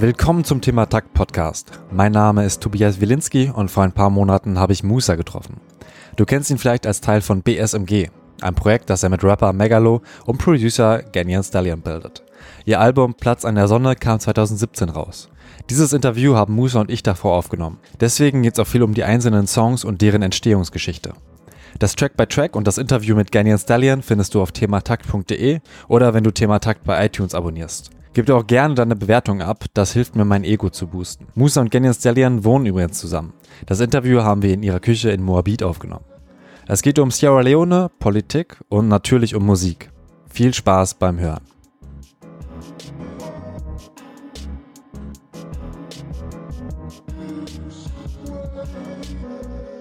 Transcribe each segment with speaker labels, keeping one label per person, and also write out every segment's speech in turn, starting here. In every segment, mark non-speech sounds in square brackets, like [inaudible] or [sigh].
Speaker 1: Willkommen zum Thema Takt Podcast. Mein Name ist Tobias Wilinski und vor ein paar Monaten habe ich Musa getroffen. Du kennst ihn vielleicht als Teil von BSMG, ein Projekt, das er mit Rapper Megalo und Producer Ganyan Stallion bildet. Ihr Album Platz an der Sonne kam 2017 raus. Dieses Interview haben Musa und ich davor aufgenommen. Deswegen geht es auch viel um die einzelnen Songs und deren Entstehungsgeschichte. Das Track by Track und das Interview mit Ganyan Stallion findest du auf thematakt.de oder wenn du Thematakt bei iTunes abonnierst. Gib dir auch gerne deine Bewertung ab, das hilft mir mein Ego zu boosten. Musa und Ganyan Stallion wohnen übrigens zusammen. Das Interview haben wir in ihrer Küche in Moabit aufgenommen. Es geht um Sierra Leone, Politik und natürlich um Musik. Viel Spaß beim Hören.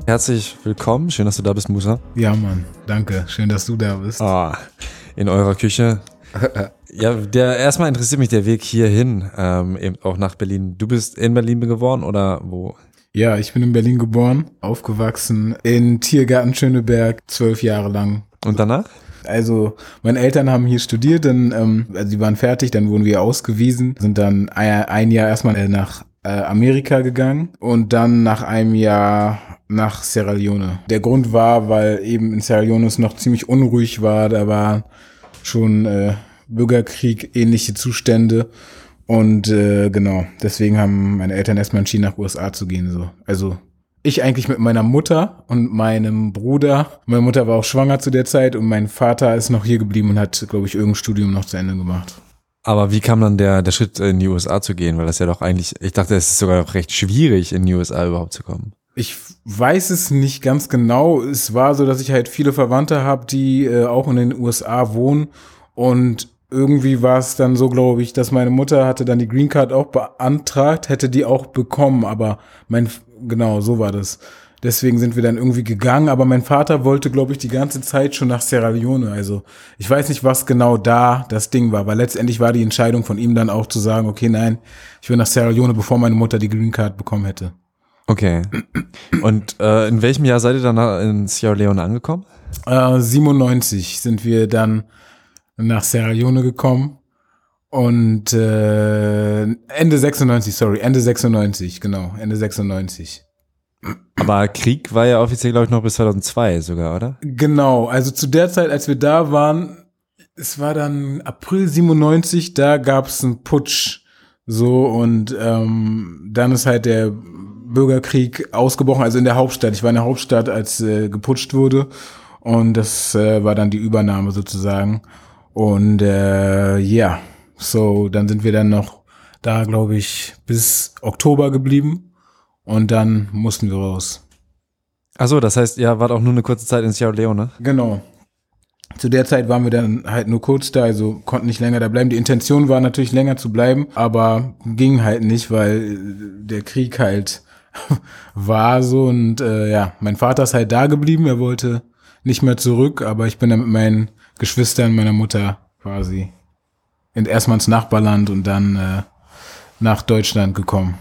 Speaker 1: Herzlich willkommen, schön, dass du da bist, Musa.
Speaker 2: Ja, Mann, danke, schön, dass du da bist.
Speaker 1: Ah, in eurer Küche. [laughs] ja, der erstmal interessiert mich der Weg hierhin, ähm, eben auch nach Berlin. Du bist in Berlin geboren oder wo?
Speaker 2: Ja, ich bin in Berlin geboren, aufgewachsen in Tiergarten Schöneberg, zwölf Jahre lang.
Speaker 1: Und danach?
Speaker 2: Also meine Eltern haben hier studiert, dann, ähm, also die waren fertig, dann wurden wir ausgewiesen, sind dann ein, ein Jahr erstmal nach äh, Amerika gegangen und dann nach einem Jahr nach Sierra Leone. Der Grund war, weil eben in Sierra Leone es noch ziemlich unruhig war, da war schon äh, Bürgerkrieg, ähnliche Zustände. Und äh, genau, deswegen haben meine Eltern erstmal entschieden, nach USA zu gehen. So. Also ich eigentlich mit meiner Mutter und meinem Bruder. Meine Mutter war auch schwanger zu der Zeit und mein Vater ist noch hier geblieben und hat, glaube ich, irgendein Studium noch zu Ende gemacht.
Speaker 1: Aber wie kam dann der, der Schritt in die USA zu gehen? Weil das ja doch eigentlich, ich dachte, es ist sogar recht schwierig, in die USA überhaupt zu kommen.
Speaker 2: Ich weiß es nicht ganz genau. Es war so, dass ich halt viele Verwandte habe, die äh, auch in den USA wohnen. Und irgendwie war es dann so, glaube ich, dass meine Mutter hatte dann die Green Card auch beantragt, hätte die auch bekommen. Aber mein, genau, so war das. Deswegen sind wir dann irgendwie gegangen. Aber mein Vater wollte, glaube ich, die ganze Zeit schon nach Sierra Leone. Also ich weiß nicht, was genau da das Ding war. Weil letztendlich war die Entscheidung von ihm dann auch zu sagen, okay, nein, ich will nach Sierra Leone, bevor meine Mutter die Green Card bekommen hätte.
Speaker 1: Okay. Und äh, in welchem Jahr seid ihr dann in Sierra Leone angekommen?
Speaker 2: Äh, 97 sind wir dann nach Sierra Leone gekommen. Und äh, Ende 96, sorry, Ende 96, genau, Ende 96.
Speaker 1: Aber Krieg war ja offiziell, glaube ich, noch bis 2002 sogar, oder?
Speaker 2: Genau, also zu der Zeit, als wir da waren, es war dann April 97, da gab es einen Putsch. So, und ähm, dann ist halt der Bürgerkrieg ausgebrochen, also in der Hauptstadt. Ich war in der Hauptstadt, als äh, geputscht wurde. Und das äh, war dann die Übernahme sozusagen. Und äh, ja, yeah. so dann sind wir dann noch da, glaube ich, bis Oktober geblieben. Und dann mussten wir raus.
Speaker 1: Achso, das heißt, ihr wart auch nur eine kurze Zeit in Sierra Leone?
Speaker 2: Genau. Zu der Zeit waren wir dann halt nur kurz da, also konnten nicht länger da bleiben. Die Intention war natürlich länger zu bleiben, aber ging halt nicht, weil der Krieg halt war so und äh, ja, mein Vater ist halt da geblieben, er wollte nicht mehr zurück, aber ich bin dann mit meinen Geschwistern, meiner Mutter quasi in, erstmal ins Nachbarland und dann äh, nach Deutschland gekommen.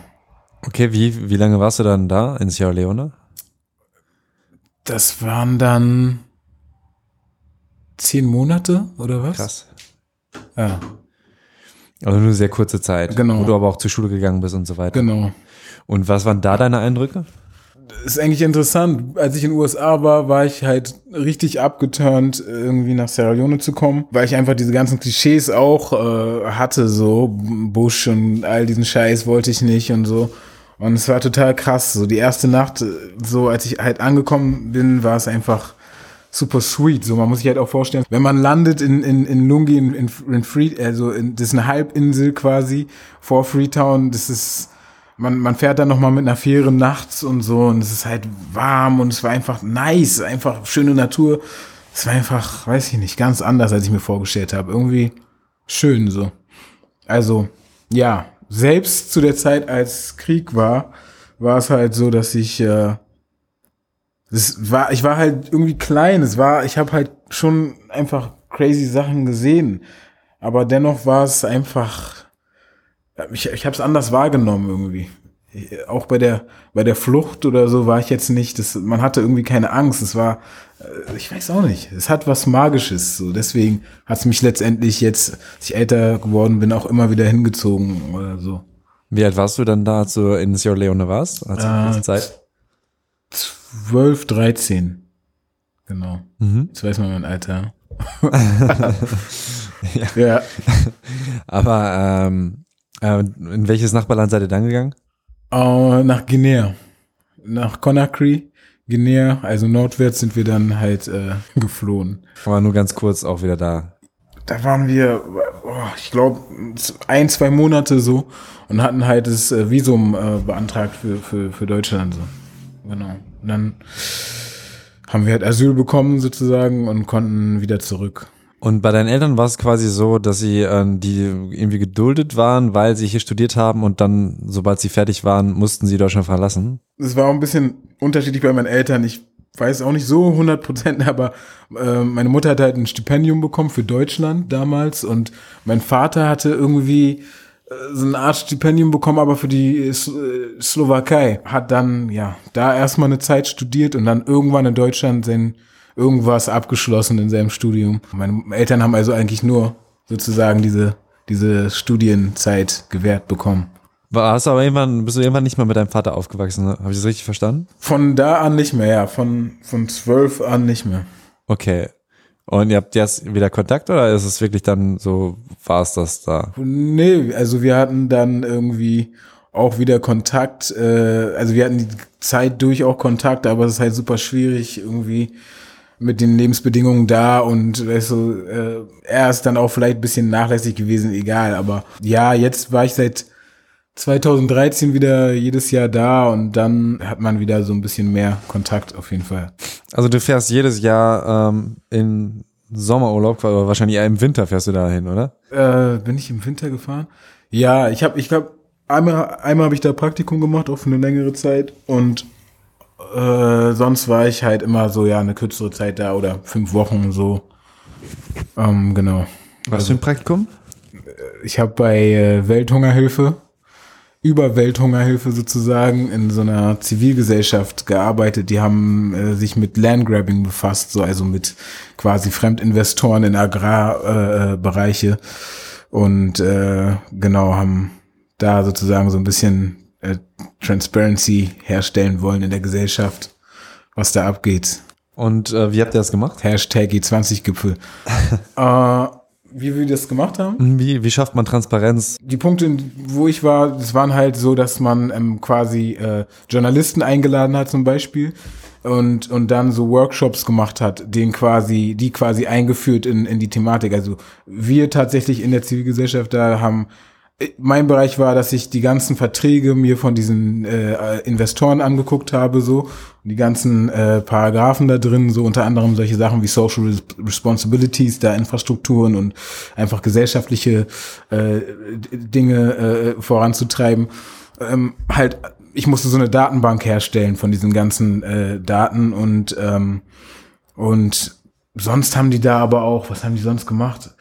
Speaker 1: Okay, wie, wie lange warst du dann da in Sierra Leone?
Speaker 2: Das waren dann zehn Monate oder was?
Speaker 1: Krass.
Speaker 2: Ja.
Speaker 1: Also nur sehr kurze Zeit.
Speaker 2: Genau.
Speaker 1: Wo du aber auch zur Schule gegangen bist und so weiter.
Speaker 2: Genau.
Speaker 1: Und was waren da deine Eindrücke?
Speaker 2: ist eigentlich interessant. Als ich in den USA war, war ich halt richtig abgeturnt, irgendwie nach Sierra Leone zu kommen, weil ich einfach diese ganzen Klischees auch äh, hatte, so Bush und all diesen Scheiß wollte ich nicht und so. Und es war total krass. So die erste Nacht, so als ich halt angekommen bin, war es einfach super sweet. So, man muss sich halt auch vorstellen, wenn man landet in, in, in Lungi, in, in, in Free, also in, das ist eine Halbinsel quasi vor Freetown, das ist man, man fährt dann nochmal mit einer Fähre nachts und so und es ist halt warm und es war einfach nice, einfach schöne Natur. Es war einfach, weiß ich nicht, ganz anders, als ich mir vorgestellt habe. Irgendwie schön so. Also, ja, selbst zu der Zeit, als Krieg war, war es halt so, dass ich, äh, das war, ich war halt irgendwie klein. Es war, ich habe halt schon einfach crazy Sachen gesehen. Aber dennoch war es einfach ich, ich habe es anders wahrgenommen irgendwie. Auch bei der bei der Flucht oder so war ich jetzt nicht. Das, man hatte irgendwie keine Angst. Es war, äh, ich weiß auch nicht. Es hat was Magisches. So deswegen hat es mich letztendlich jetzt, als ich älter geworden bin, auch immer wieder hingezogen oder so.
Speaker 1: Wie alt warst du dann da, als du in Sierra Leone warst? Also
Speaker 2: Äh,
Speaker 1: Zeit?
Speaker 2: 12, 13. Genau.
Speaker 1: Mhm.
Speaker 2: Jetzt weiß man mein Alter. [laughs] [laughs]
Speaker 1: Ja.
Speaker 2: Ja.
Speaker 1: Aber ähm, äh, in welches Nachbarland seid ihr dann gegangen?
Speaker 2: Äh, nach Guinea. Nach Conakry, Guinea, also nordwärts sind wir dann halt äh, [laughs] geflohen.
Speaker 1: Aber nur ganz kurz auch wieder da.
Speaker 2: Da waren wir, oh, ich glaube, ein, zwei Monate so und hatten halt das äh, Visum äh, beantragt für, für, für Deutschland. So. Genau. Und dann haben wir halt Asyl bekommen sozusagen und konnten wieder zurück.
Speaker 1: Und bei deinen Eltern war es quasi so, dass sie äh, die irgendwie geduldet waren, weil sie hier studiert haben und dann, sobald sie fertig waren, mussten sie Deutschland verlassen.
Speaker 2: Es war auch ein bisschen unterschiedlich bei meinen Eltern. Ich weiß auch nicht so 100 Prozent, [laughs] aber äh, meine Mutter hat halt ein Stipendium bekommen für Deutschland damals und mein Vater hatte irgendwie äh, so eine Art Stipendium bekommen, aber für die Sl äh, Slowakei. Hat dann, ja, da erstmal eine Zeit studiert und dann irgendwann in Deutschland sein irgendwas abgeschlossen in seinem Studium. Meine Eltern haben also eigentlich nur sozusagen diese, diese Studienzeit gewährt bekommen.
Speaker 1: War, hast du aber irgendwann, bist du irgendwann nicht mehr mit deinem Vater aufgewachsen, ne? Habe ich das richtig verstanden?
Speaker 2: Von da an nicht mehr, ja. Von, von zwölf an nicht mehr.
Speaker 1: Okay. Und ihr habt jetzt wieder Kontakt oder ist es wirklich dann so, war es das da?
Speaker 2: Nee, also wir hatten dann irgendwie auch wieder Kontakt, äh, also wir hatten die Zeit durch auch Kontakt, aber es ist halt super schwierig irgendwie mit den Lebensbedingungen da und weißt du, äh, er ist dann auch vielleicht ein bisschen nachlässig gewesen, egal, aber ja, jetzt war ich seit 2013 wieder jedes Jahr da und dann hat man wieder so ein bisschen mehr Kontakt auf jeden Fall.
Speaker 1: Also du fährst jedes Jahr ähm, in Sommerurlaub, aber wahrscheinlich eher im Winter fährst du dahin, oder?
Speaker 2: Äh, bin ich im Winter gefahren? Ja, ich habe, ich glaube, einmal, einmal habe ich da Praktikum gemacht, auch für eine längere Zeit und äh, sonst war ich halt immer so, ja, eine kürzere Zeit da oder fünf Wochen so. Ähm, genau.
Speaker 1: Was für ein Praktikum?
Speaker 2: Ich habe bei äh, Welthungerhilfe, über Welthungerhilfe sozusagen, in so einer Zivilgesellschaft gearbeitet. Die haben äh, sich mit Landgrabbing befasst, so also mit quasi Fremdinvestoren in Agrarbereiche äh, Bereiche. und äh, genau haben da sozusagen so ein bisschen äh, Transparency herstellen wollen in der Gesellschaft, was da abgeht.
Speaker 1: Und äh, wie habt ihr das gemacht?
Speaker 2: Hashtag G20-Gipfel. [laughs] äh, wie wir das gemacht haben?
Speaker 1: Wie, wie schafft man Transparenz?
Speaker 2: Die Punkte, wo ich war, das waren halt so, dass man ähm, quasi äh, Journalisten eingeladen hat zum Beispiel und, und dann so Workshops gemacht hat, den quasi, die quasi eingeführt in, in die Thematik. Also wir tatsächlich in der Zivilgesellschaft da haben mein Bereich war, dass ich die ganzen Verträge mir von diesen äh, Investoren angeguckt habe, so die ganzen äh, Paragraphen da drin, so unter anderem solche Sachen wie Social Responsibilities, da Infrastrukturen und einfach gesellschaftliche äh, Dinge äh, voranzutreiben. Ähm, halt, ich musste so eine Datenbank herstellen von diesen ganzen äh, Daten und ähm, und sonst haben die da aber auch, was haben die sonst gemacht?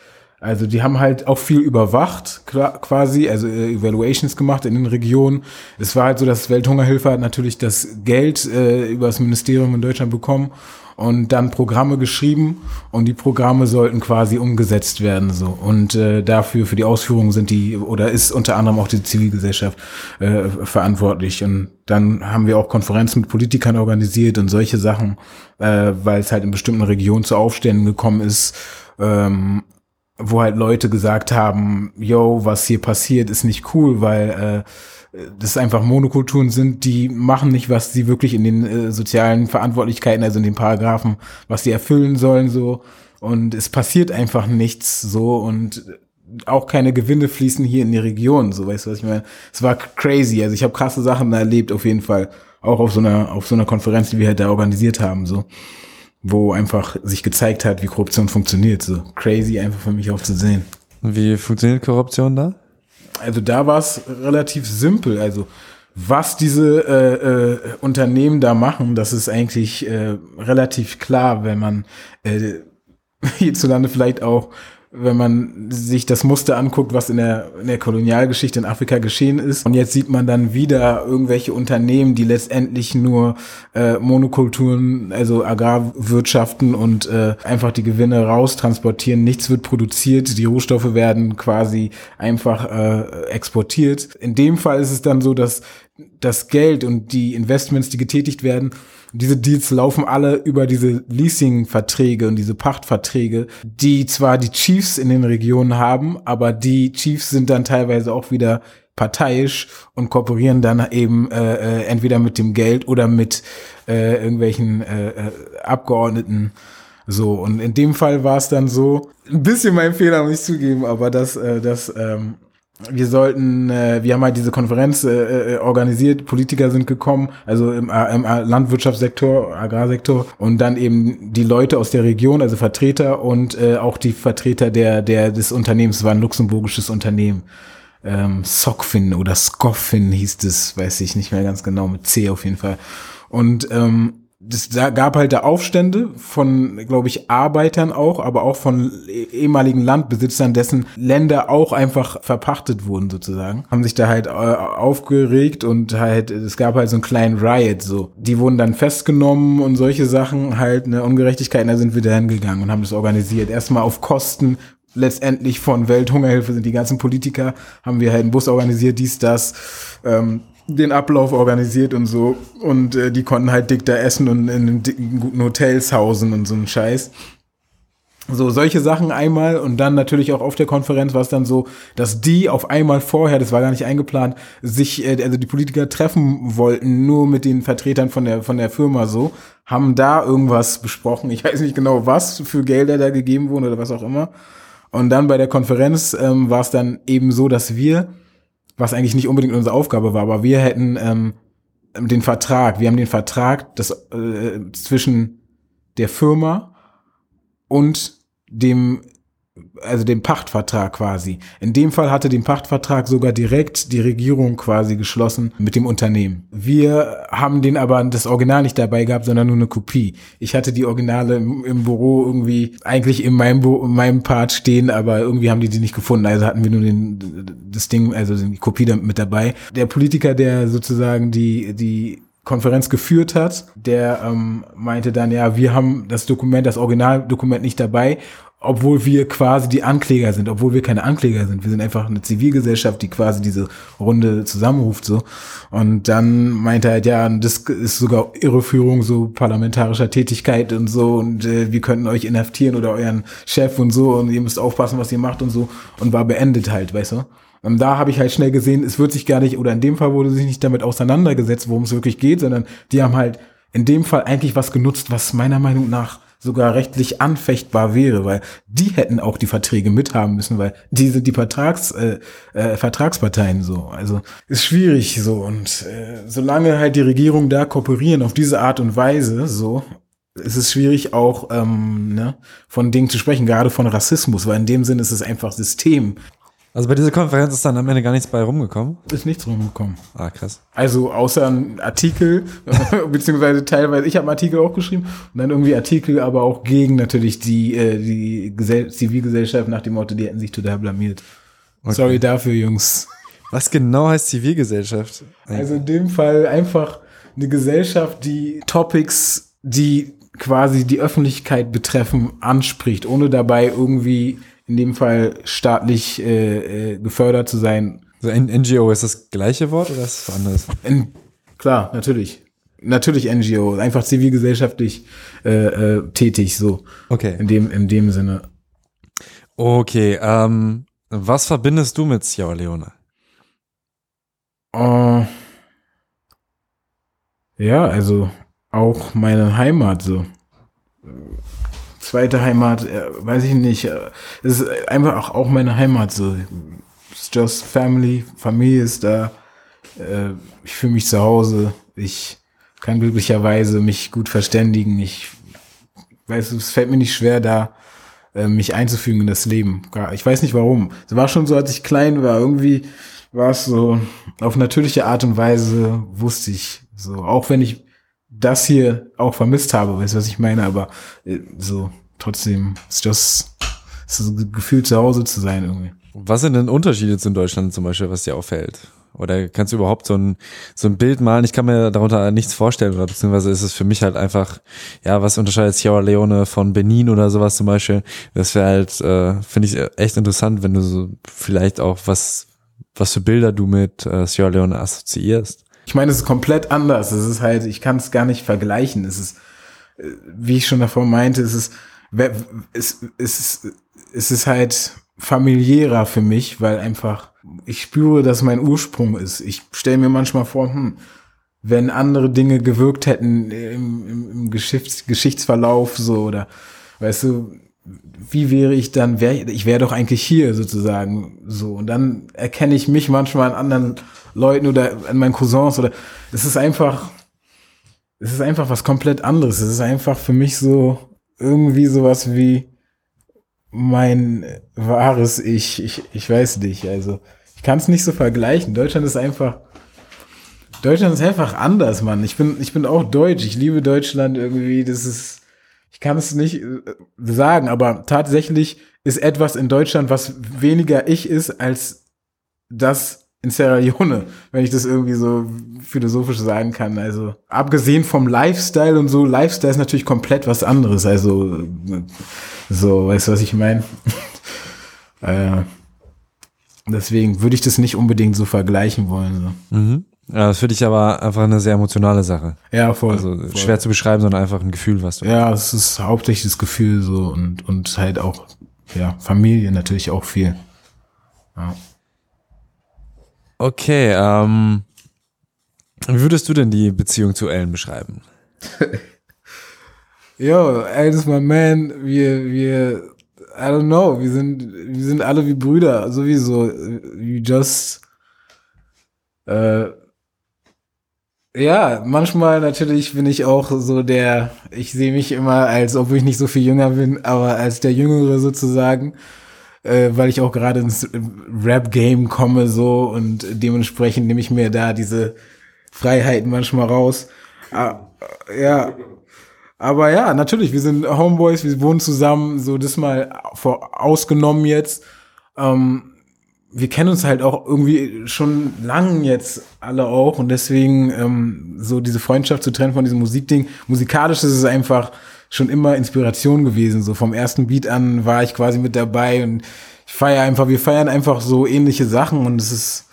Speaker 2: Also die haben halt auch viel überwacht quasi, also äh, Evaluations gemacht in den Regionen. Es war halt so, dass Welthungerhilfe hat natürlich das Geld äh, über das Ministerium in Deutschland bekommen und dann Programme geschrieben und die Programme sollten quasi umgesetzt werden so und äh, dafür für die Ausführung sind die oder ist unter anderem auch die Zivilgesellschaft äh, verantwortlich und dann haben wir auch Konferenzen mit Politikern organisiert und solche Sachen, äh, weil es halt in bestimmten Regionen zu Aufständen gekommen ist. Ähm, wo halt Leute gesagt haben, yo, was hier passiert, ist nicht cool, weil äh, das einfach Monokulturen sind, die machen nicht, was sie wirklich in den äh, sozialen Verantwortlichkeiten, also in den Paragraphen, was sie erfüllen sollen, so. Und es passiert einfach nichts so und auch keine Gewinne fließen hier in die Region, so weißt du, was ich meine? Es war crazy, also ich habe krasse Sachen erlebt, auf jeden Fall. Auch auf so einer, auf so einer Konferenz, die wir halt da organisiert haben, so wo einfach sich gezeigt hat, wie Korruption funktioniert. So crazy einfach für mich auch zu sehen.
Speaker 1: Wie funktioniert Korruption da?
Speaker 2: Also da war es relativ simpel. Also was diese äh, äh, Unternehmen da machen, das ist eigentlich äh, relativ klar, wenn man äh, [laughs] hierzulande vielleicht auch wenn man sich das Muster anguckt, was in der, in der Kolonialgeschichte in Afrika geschehen ist. Und jetzt sieht man dann wieder irgendwelche Unternehmen, die letztendlich nur äh, Monokulturen, also Agrarwirtschaften und äh, einfach die Gewinne raustransportieren. Nichts wird produziert, die Rohstoffe werden quasi einfach äh, exportiert. In dem Fall ist es dann so, dass das Geld und die Investments, die getätigt werden, diese Deals laufen alle über diese Leasing-Verträge und diese Pachtverträge, die zwar die Chiefs in den Regionen haben, aber die Chiefs sind dann teilweise auch wieder parteiisch und kooperieren dann eben äh, äh, entweder mit dem Geld oder mit äh, irgendwelchen äh, äh, Abgeordneten. So, und in dem Fall war es dann so, ein bisschen mein Fehler, muss ich zugeben, aber dass, äh, dass ähm, wir sollten, äh, wir haben halt diese Konferenz äh, äh, organisiert, Politiker sind gekommen, also im, äh, im Landwirtschaftssektor, Agrarsektor und dann eben die Leute aus der Region, also Vertreter und äh, auch die Vertreter der, der des Unternehmens, war ein luxemburgisches Unternehmen. Ähm, Sockfin oder Scoffin hieß es, weiß ich nicht mehr ganz genau, mit C auf jeden Fall. Und ähm, da gab halt da Aufstände von, glaube ich, Arbeitern auch, aber auch von ehemaligen Landbesitzern, dessen Länder auch einfach verpachtet wurden sozusagen, haben sich da halt äh, aufgeregt und halt, es gab halt so einen kleinen Riot so. Die wurden dann festgenommen und solche Sachen, halt eine Ungerechtigkeit, da sind wir da hingegangen und haben das organisiert. Erstmal auf Kosten letztendlich von Welthungerhilfe sind die ganzen Politiker, haben wir halt einen Bus organisiert, dies, das, ähm, den Ablauf organisiert und so. Und äh, die konnten halt dick da essen und in dicken, guten Hotels hausen und so ein Scheiß. So, solche Sachen einmal und dann natürlich auch auf der Konferenz war es dann so, dass die auf einmal vorher, das war gar nicht eingeplant, sich, äh, also die Politiker treffen wollten, nur mit den Vertretern von der, von der Firma so, haben da irgendwas besprochen. Ich weiß nicht genau, was für Gelder da gegeben wurden oder was auch immer. Und dann bei der Konferenz ähm, war es dann eben so, dass wir was eigentlich nicht unbedingt unsere Aufgabe war, aber wir hätten ähm, den Vertrag, wir haben den Vertrag das, äh, zwischen der Firma und dem also den Pachtvertrag quasi. In dem Fall hatte den Pachtvertrag sogar direkt die Regierung quasi geschlossen mit dem Unternehmen. Wir haben den aber das Original nicht dabei gehabt, sondern nur eine Kopie. Ich hatte die Originale im, im Büro irgendwie eigentlich in meinem, in meinem Part stehen, aber irgendwie haben die die nicht gefunden. Also hatten wir nur den, das Ding, also die Kopie mit dabei. Der Politiker, der sozusagen die, die Konferenz geführt hat, der ähm, meinte dann, ja, wir haben das Dokument, das Originaldokument nicht dabei obwohl wir quasi die Ankläger sind, obwohl wir keine Ankläger sind. Wir sind einfach eine Zivilgesellschaft, die quasi diese Runde zusammenruft, so. Und dann meinte er halt, ja, das ist sogar Irreführung so parlamentarischer Tätigkeit und so und äh, wir könnten euch inhaftieren oder euren Chef und so und ihr müsst aufpassen, was ihr macht und so und war beendet halt, weißt du. Und da habe ich halt schnell gesehen, es wird sich gar nicht, oder in dem Fall wurde sich nicht damit auseinandergesetzt, worum es wirklich geht, sondern die haben halt in dem Fall eigentlich was genutzt, was meiner Meinung nach sogar rechtlich anfechtbar wäre, weil die hätten auch die Verträge mithaben müssen, weil die sind die Vertrags, äh, äh, Vertragsparteien so. Also ist schwierig so und äh, solange halt die Regierung da kooperieren auf diese Art und Weise so, ist es schwierig auch ähm, ne, von Dingen zu sprechen, gerade von Rassismus, weil in dem Sinne ist es einfach System.
Speaker 1: Also bei dieser Konferenz ist dann am Ende gar nichts bei rumgekommen?
Speaker 2: Ist nichts rumgekommen.
Speaker 1: Ah, krass.
Speaker 2: Also außer ein Artikel, [laughs] beziehungsweise teilweise, ich habe einen Artikel auch geschrieben und dann irgendwie Artikel, aber auch gegen natürlich die, äh, die Gesell Zivilgesellschaft nach dem Motto, die hätten sich total blamiert. Okay. Sorry dafür, Jungs.
Speaker 1: Was genau heißt Zivilgesellschaft?
Speaker 2: Also in dem Fall einfach eine Gesellschaft, die Topics, die quasi die Öffentlichkeit betreffen, anspricht, ohne dabei irgendwie in dem Fall staatlich äh, äh, gefördert zu sein.
Speaker 1: Also NGO ist das gleiche Wort oder ist es anders?
Speaker 2: In, klar, natürlich. Natürlich NGO, einfach zivilgesellschaftlich äh, äh, tätig, so.
Speaker 1: Okay.
Speaker 2: In dem, in dem Sinne.
Speaker 1: Okay, ähm, was verbindest du mit Sierra Leone?
Speaker 2: Uh, ja, also auch meine Heimat so zweite Heimat, äh, weiß ich nicht. Äh, es ist einfach auch, auch meine Heimat so. It's just family, Familie ist da. Äh, ich fühle mich zu Hause. Ich kann glücklicherweise mich gut verständigen. Ich weiß, es fällt mir nicht schwer, da äh, mich einzufügen in das Leben. Ich weiß nicht warum. Es war schon so, als ich klein war. Irgendwie war es so auf natürliche Art und Weise wusste ich so, auch wenn ich das hier auch vermisst habe, weißt du, was ich meine, aber äh, so trotzdem, it's just so ein Gefühl zu Hause zu sein irgendwie.
Speaker 1: Was sind denn Unterschiede zu Deutschland zum Beispiel, was dir auffällt? Oder kannst du überhaupt so ein, so ein Bild malen? Ich kann mir darunter nichts vorstellen, oder beziehungsweise ist es für mich halt einfach, ja, was unterscheidet Sierra Leone von Benin oder sowas zum Beispiel? Das wäre halt, äh, finde ich echt interessant, wenn du so vielleicht auch was, was für Bilder du mit äh, Sierra Leone assoziierst.
Speaker 2: Ich meine, es ist komplett anders. Es ist halt, ich kann es gar nicht vergleichen. Es ist, äh, wie ich schon davor meinte, es ist, es, es ist, es ist halt familiärer für mich, weil einfach ich spüre, dass mein Ursprung ist. Ich stelle mir manchmal vor, hm, wenn andere Dinge gewirkt hätten im, im, im Geschichts Geschichtsverlauf so oder weißt du, wie wäre ich dann, wär, ich wäre doch eigentlich hier sozusagen so und dann erkenne ich mich manchmal an anderen Leuten oder an meinen Cousins oder es ist einfach, es ist einfach was komplett anderes. Es ist einfach für mich so irgendwie sowas wie mein wahres Ich. Ich, ich weiß nicht. Also ich kann es nicht so vergleichen. Deutschland ist einfach. Deutschland ist einfach anders, Mann. Ich bin, ich bin auch deutsch. Ich liebe Deutschland irgendwie. Das ist, ich kann es nicht äh, sagen, aber tatsächlich ist etwas in Deutschland, was weniger ich ist, als das in Sierra Leone, wenn ich das irgendwie so philosophisch sagen kann. Also abgesehen vom Lifestyle und so, Lifestyle ist natürlich komplett was anderes. Also so, weißt du, was ich meine? [laughs] äh, deswegen würde ich das nicht unbedingt so vergleichen wollen. So.
Speaker 1: Mhm. Ja, das finde ich aber einfach eine sehr emotionale Sache.
Speaker 2: Ja, voll.
Speaker 1: Also
Speaker 2: voll.
Speaker 1: schwer zu beschreiben, sondern einfach ein Gefühl, was du
Speaker 2: Ja, es ist hauptsächlich das Gefühl so und, und halt auch, ja, Familie natürlich auch viel. Ja.
Speaker 1: Okay, ähm, wie würdest du denn die Beziehung zu Ellen beschreiben? [laughs]
Speaker 2: Yo, das ist mein Man. Wir, wir, I don't know, wir sind, wir sind alle wie Brüder, sowieso. You just, äh, ja, manchmal natürlich bin ich auch so der, ich sehe mich immer als, obwohl ich nicht so viel jünger bin, aber als der Jüngere sozusagen, äh, weil ich auch gerade ins Rap-Game komme so und dementsprechend nehme ich mir da diese Freiheiten manchmal raus. Ah, ja, aber ja, natürlich, wir sind Homeboys, wir wohnen zusammen, so das mal vor, ausgenommen jetzt. Ähm, wir kennen uns halt auch irgendwie schon lang jetzt alle auch und deswegen ähm, so diese Freundschaft zu trennen von diesem Musikding. Musikalisch ist es einfach schon immer Inspiration gewesen. So vom ersten Beat an war ich quasi mit dabei und ich feiere einfach, wir feiern einfach so ähnliche Sachen und es ist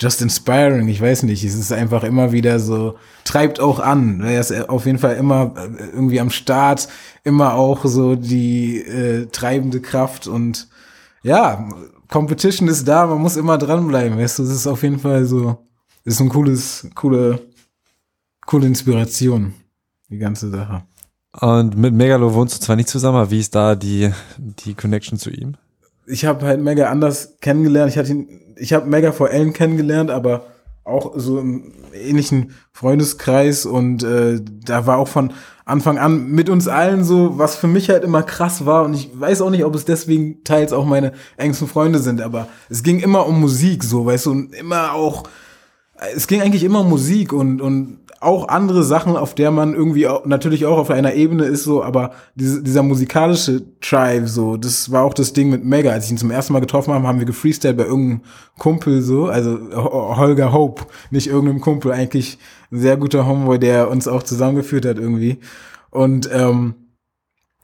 Speaker 2: just inspiring, ich weiß nicht, es ist einfach immer wieder so, treibt auch an, er ist auf jeden Fall immer äh, irgendwie am Start, immer auch so die äh, treibende Kraft und ja, Competition ist da, man muss immer dranbleiben, weißt du, es ist auf jeden Fall so, ist ein cooles, coole, coole Inspiration, die ganze Sache.
Speaker 1: Und mit Megalo wohnst du zwar nicht zusammen, aber wie ist da die, die Connection zu ihm?
Speaker 2: Ich habe halt Mega anders kennengelernt. Ich hatte ihn, ich habe Mega vor Ellen kennengelernt, aber auch so im ähnlichen Freundeskreis und äh, da war auch von Anfang an mit uns allen so, was für mich halt immer krass war und ich weiß auch nicht, ob es deswegen teils auch meine engsten Freunde sind, aber es ging immer um Musik so, weißt du, und immer auch, es ging eigentlich immer Musik und, und auch andere Sachen, auf der man irgendwie auch, natürlich auch auf einer Ebene ist, so, aber diese, dieser musikalische Tribe, so, das war auch das Ding mit Mega. Als ich ihn zum ersten Mal getroffen habe, haben wir gefreestylt bei irgendeinem Kumpel, so, also Holger Hope, nicht irgendeinem Kumpel, eigentlich ein sehr guter Homeboy, der uns auch zusammengeführt hat irgendwie. Und ähm,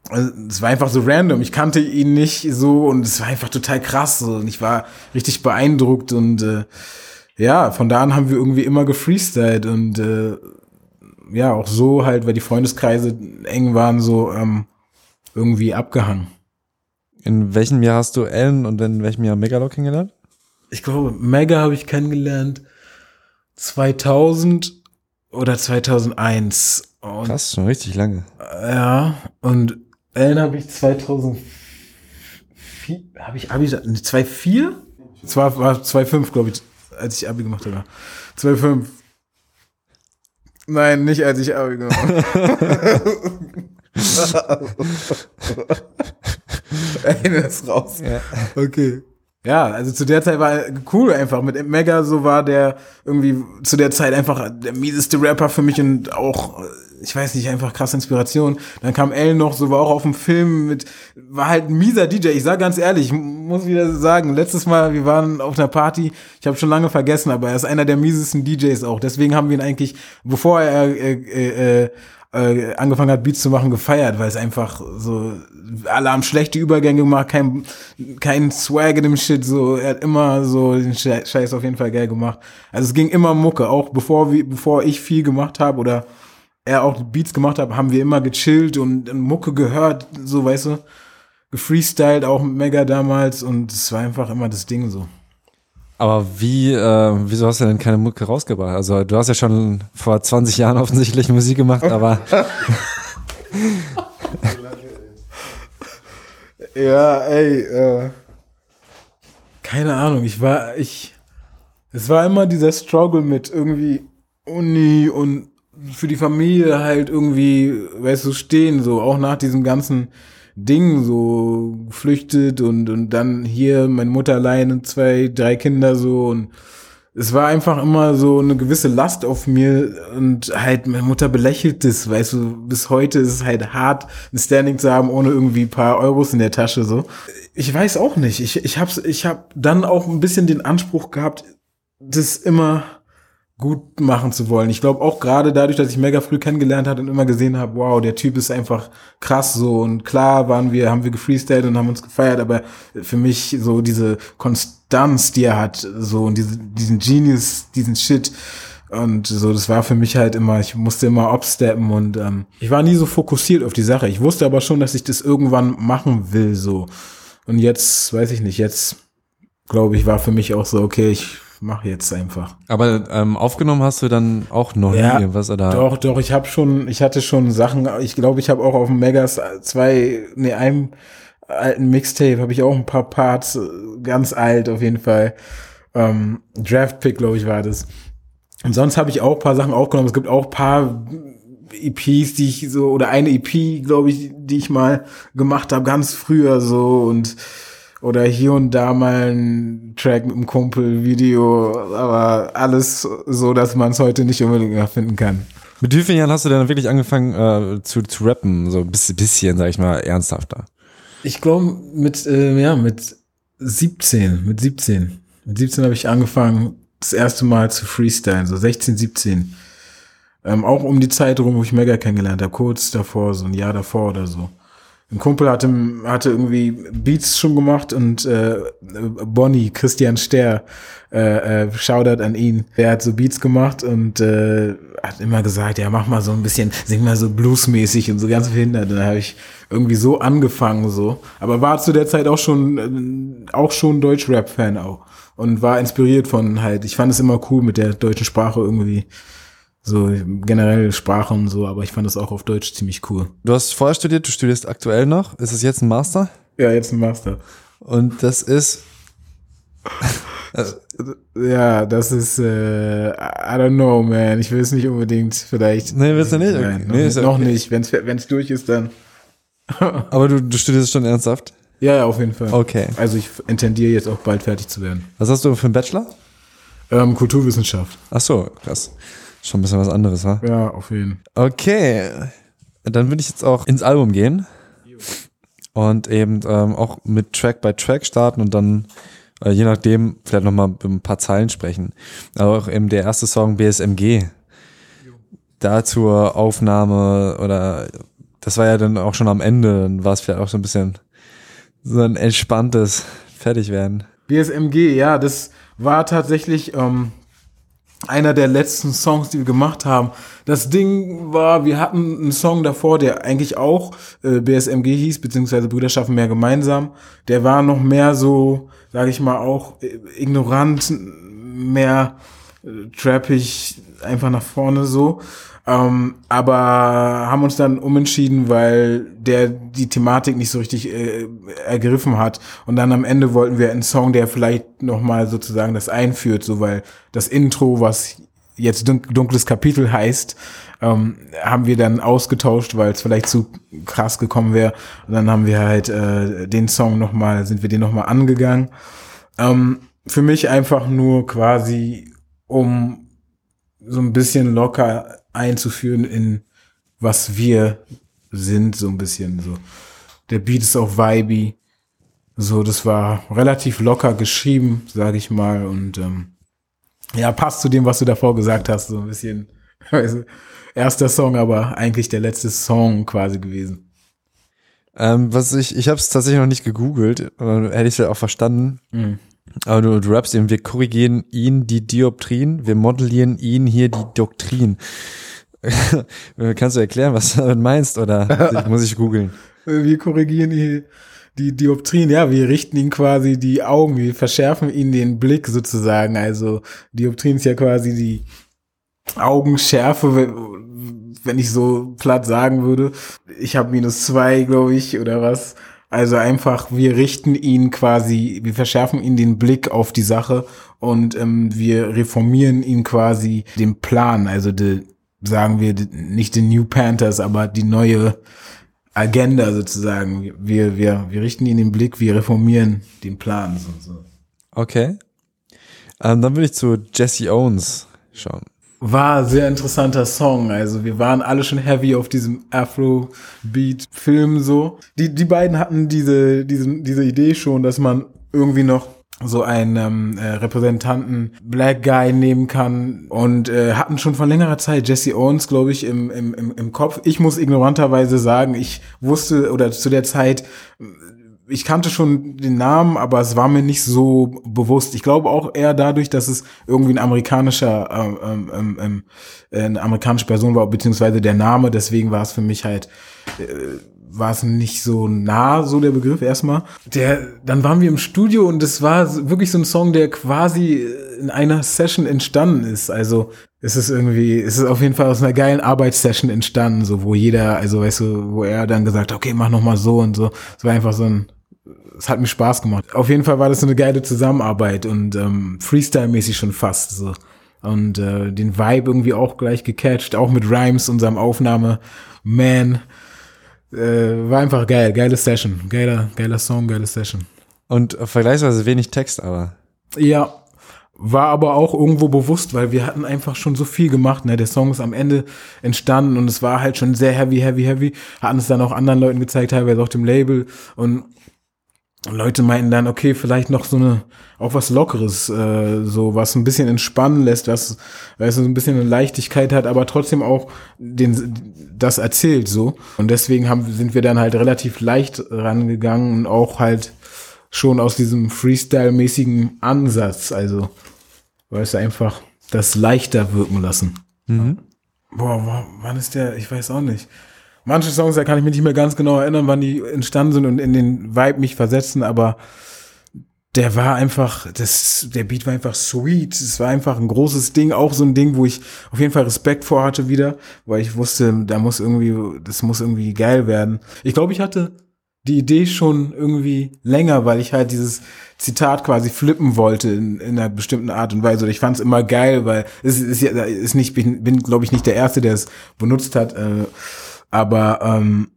Speaker 2: also, es war einfach so random. Ich kannte ihn nicht so und es war einfach total krass. So. Und ich war richtig beeindruckt und äh, ja, von da an haben wir irgendwie immer gefreestylt und äh, ja, auch so halt, weil die Freundeskreise eng waren, so ähm, irgendwie abgehangen.
Speaker 1: In welchem Jahr hast du Ellen und in welchem Jahr Megalo kennengelernt?
Speaker 2: Ich glaube, Mega habe ich kennengelernt 2000 oder 2001.
Speaker 1: Und, Krass, schon richtig lange.
Speaker 2: Ja, und Ellen habe ich 2004, habe ich, habe ich, 2004? Es war, war 2005, glaube ich, als ich Abi gemacht habe. 2,5. Nein, nicht als ich Abi gemacht habe. [laughs] [laughs] Ey, das ist raus. Ja. Okay. Ja, also zu der Zeit war cool einfach. Mit Mega so war der irgendwie zu der Zeit einfach der mieseste Rapper für mich und auch, ich weiß nicht, einfach krasse Inspiration. Dann kam L noch, so war auch auf dem Film mit, war halt ein mieser DJ. Ich sag ganz ehrlich, ich muss wieder sagen, letztes Mal, wir waren auf einer Party, ich habe schon lange vergessen, aber er ist einer der miesesten DJs auch. Deswegen haben wir ihn eigentlich, bevor er äh, äh, äh, äh, angefangen hat, Beats zu machen, gefeiert, weil es einfach so, alle haben schlechte Übergänge gemacht, kein, kein Swag in dem Shit, so, er hat immer so den Scheiß auf jeden Fall geil gemacht. Also es ging immer Mucke, auch bevor, wir, bevor ich viel gemacht habe oder er auch Beats gemacht hat, haben wir immer gechillt und, und Mucke gehört, so, weißt du, gefreestylt, auch mit Mega damals und es war einfach immer das Ding so.
Speaker 1: Aber wie, äh, wieso hast du denn keine Mucke rausgebracht? Also du hast ja schon vor 20 Jahren offensichtlich Musik gemacht, aber. [laughs] [laughs]
Speaker 2: ja, ey, äh, keine Ahnung, ich war, ich, es war immer dieser Struggle mit irgendwie Uni und für die Familie halt irgendwie, weißt du, stehen, so, auch nach diesem ganzen Ding so geflüchtet und, und dann hier meine Mutter alleine, zwei, drei Kinder so und es war einfach immer so eine gewisse Last auf mir und halt meine Mutter belächelt das, weißt du, bis heute ist es halt hart, ein Standing zu haben, ohne irgendwie paar Euros in der Tasche so. Ich weiß auch nicht, ich, ich hab's, ich hab dann auch ein bisschen den Anspruch gehabt, das immer gut machen zu wollen. Ich glaube auch gerade dadurch, dass ich mega früh kennengelernt habe und immer gesehen habe, wow, der Typ ist einfach krass so und klar waren wir, haben wir gefreestylt und haben uns gefeiert, aber für mich so diese Konstanz, die er hat, so und diese, diesen Genius, diesen Shit und so, das war für mich halt immer, ich musste immer upsteppen und ähm, ich war nie so fokussiert auf die Sache. Ich wusste aber schon, dass ich das irgendwann machen will so und jetzt, weiß ich nicht, jetzt glaube ich, war für mich auch so, okay, ich mach jetzt einfach.
Speaker 1: Aber ähm, aufgenommen hast du dann auch noch ja, nie was oder?
Speaker 2: Doch, doch, ich habe schon, ich hatte schon Sachen, ich glaube, ich habe auch auf dem Megas zwei, nee, einem alten Mixtape habe ich auch ein paar Parts, ganz alt auf jeden Fall. Ähm, Draft Pick, glaube ich, war das. Und sonst habe ich auch paar Sachen aufgenommen. Es gibt auch paar EPs, die ich so, oder eine EP, glaube ich, die ich mal gemacht habe, ganz früher so und oder hier und da mal ein Track mit einem Kumpel, Video, aber alles so, dass man es heute nicht unbedingt mehr finden kann.
Speaker 1: Mit wie vielen Jahren hast du denn wirklich angefangen äh, zu, zu rappen, so ein bisschen, bisschen, sag ich mal, ernsthafter?
Speaker 2: Ich glaube mit, äh, ja, mit 17, mit 17. Mit 17 habe ich angefangen, das erste Mal zu freestylen, so 16, 17. Ähm, auch um die Zeit rum, wo ich Mega kennengelernt habe, kurz davor, so ein Jahr davor oder so. Ein Kumpel hatte, hatte irgendwie Beats schon gemacht und äh, Bonnie, Christian Ster, äh, äh, Shoutout an ihn. Der hat so Beats gemacht und äh, hat immer gesagt, ja, mach mal so ein bisschen, sing mal so bluesmäßig und so ganz verhindert. Und dann habe ich irgendwie so angefangen so. Aber war zu der Zeit auch schon, äh, auch schon Deutsch-Rap-Fan auch. Und war inspiriert von halt, ich fand es immer cool mit der deutschen Sprache irgendwie so generell Sprache und so, aber ich fand das auch auf Deutsch ziemlich cool.
Speaker 1: Du hast vorher studiert, du studierst aktuell noch. Ist es jetzt ein Master?
Speaker 2: Ja, jetzt ein Master.
Speaker 1: Und das ist. [laughs]
Speaker 2: ja, das ist, äh, I don't know, man. Ich will es nicht unbedingt vielleicht.
Speaker 1: Nee, willst du nicht?
Speaker 2: Nein, okay. nee, noch, okay. nicht. Wenn es durch ist, dann. [laughs]
Speaker 1: aber du, du studierst schon ernsthaft?
Speaker 2: Ja, ja, auf jeden Fall.
Speaker 1: Okay.
Speaker 2: Also ich intendiere jetzt auch bald fertig zu werden.
Speaker 1: Was hast du für einen Bachelor?
Speaker 2: Ähm, Kulturwissenschaft.
Speaker 1: Ach so, krass. Schon ein bisschen was anderes, wa?
Speaker 2: Ja, auf jeden
Speaker 1: Fall. Okay. Dann würde ich jetzt auch ins Album gehen. Und eben ähm, auch mit Track by Track starten und dann äh, je nachdem vielleicht nochmal ein paar Zeilen sprechen. Aber auch eben der erste Song BSMG. Da zur Aufnahme oder das war ja dann auch schon am Ende, dann war es vielleicht auch so ein bisschen so ein entspanntes Fertigwerden.
Speaker 2: BSMG, ja, das war tatsächlich ähm, einer der letzten Songs, die wir gemacht haben. Das Ding war, wir hatten einen Song davor, der eigentlich auch äh, BSMG hieß, beziehungsweise Brüder mehr gemeinsam. Der war noch mehr so, sage ich mal, auch äh, ignorant, mehr äh, trappig, einfach nach vorne so. Ähm, aber haben uns dann umentschieden, weil der die Thematik nicht so richtig äh, ergriffen hat. Und dann am Ende wollten wir einen Song, der vielleicht nochmal sozusagen das einführt, so weil das Intro, was jetzt dunkles Kapitel heißt, ähm, haben wir dann ausgetauscht, weil es vielleicht zu krass gekommen wäre. Und dann haben wir halt äh, den Song nochmal, sind wir den nochmal angegangen. Ähm, für mich einfach nur quasi, um so ein bisschen locker einzuführen in was wir sind, so ein bisschen so. Der Beat ist auch vibey. So, das war relativ locker geschrieben, sage ich mal. Und ähm, ja, passt zu dem, was du davor gesagt hast, so ein bisschen. [laughs] Also, erster Song, aber eigentlich der letzte Song quasi gewesen.
Speaker 1: Ähm, was ich, ich habe es tatsächlich noch nicht gegoogelt, äh, hätte ich es ja auch verstanden. Mhm. Aber du, du rappst eben, wir korrigieren ihn die Dioptrien, wir modellieren ihn hier die Doktrin. [laughs] Kannst du erklären, was du damit meinst, oder [laughs] muss ich googeln?
Speaker 2: Wir korrigieren die, die Dioptrien, ja, wir richten ihn quasi die Augen, wir verschärfen ihn den Blick sozusagen. Also Dioptrien ist ja quasi die Augenschärfe, wenn ich so platt sagen würde. Ich habe minus zwei, glaube ich, oder was. Also einfach, wir richten ihn quasi, wir verschärfen ihn den Blick auf die Sache und ähm, wir reformieren ihn quasi den Plan. Also die, sagen wir nicht den New Panthers, aber die neue Agenda sozusagen. Wir, wir, wir richten ihn den Blick, wir reformieren den Plan. So, so.
Speaker 1: Okay. Ähm, dann würde ich zu Jesse Owens schauen.
Speaker 2: War sehr interessanter Song. Also wir waren alle schon heavy auf diesem Afro-Beat-Film so. Die, die beiden hatten diese, diese, diese Idee schon, dass man irgendwie noch so einen ähm, äh, Repräsentanten Black Guy nehmen kann und äh, hatten schon vor längerer Zeit Jesse Owens, glaube ich, im, im, im Kopf. Ich muss ignoranterweise sagen, ich wusste oder zu der Zeit ich kannte schon den Namen, aber es war mir nicht so bewusst. Ich glaube auch eher dadurch, dass es irgendwie ein amerikanischer, ähm, ähm, ähm, ähm äh, eine amerikanische Person war, beziehungsweise der Name. Deswegen war es für mich halt, äh, war es nicht so nah, so der Begriff erstmal. Der, dann waren wir im Studio und es war wirklich so ein Song, der quasi in einer Session entstanden ist. Also es ist irgendwie, es ist auf jeden Fall aus einer geilen Arbeitssession entstanden, so wo jeder, also weißt du, wo er dann gesagt, hat, okay, mach noch mal so und so. Es war einfach so ein es hat mir Spaß gemacht. Auf jeden Fall war das so eine geile Zusammenarbeit und ähm, Freestyle-mäßig schon fast so. Und äh, den Vibe irgendwie auch gleich gecatcht, auch mit Rhymes, unserem Aufnahme. Man, äh, war einfach geil, geile Session, geiler, geiler Song, geile Session.
Speaker 1: Und vergleichsweise wenig Text, aber.
Speaker 2: Ja, war aber auch irgendwo bewusst, weil wir hatten einfach schon so viel gemacht. Ne? Der Song ist am Ende entstanden und es war halt schon sehr heavy, heavy, heavy. Hatten es dann auch anderen Leuten gezeigt, teilweise auch dem Label. Und Leute meinten dann, okay, vielleicht noch so eine, auch was Lockeres, äh, so was ein bisschen entspannen lässt, was, weißt du, so ein bisschen eine Leichtigkeit hat, aber trotzdem auch den, das erzählt so. Und deswegen haben, sind wir dann halt relativ leicht rangegangen und auch halt schon aus diesem Freestyle-mäßigen Ansatz, also, weißt du, einfach das leichter wirken lassen. Mhm. Boah, wann ist der? Ich weiß auch nicht manche Songs, da kann ich mich nicht mehr ganz genau erinnern, wann die entstanden sind und in den Vibe mich versetzen, aber der war einfach, das, der Beat war einfach sweet. Es war einfach ein großes Ding, auch so ein Ding, wo ich auf jeden Fall Respekt vor hatte wieder, weil ich wusste, da muss irgendwie, das muss irgendwie geil werden. Ich glaube, ich hatte die Idee schon irgendwie länger, weil ich halt dieses Zitat quasi flippen wollte in, in einer bestimmten Art und Weise. Ich fand es immer geil, weil es ist, ja, ist nicht, bin, bin glaube ich, nicht der Erste, der es benutzt hat. Äh, aber ähm,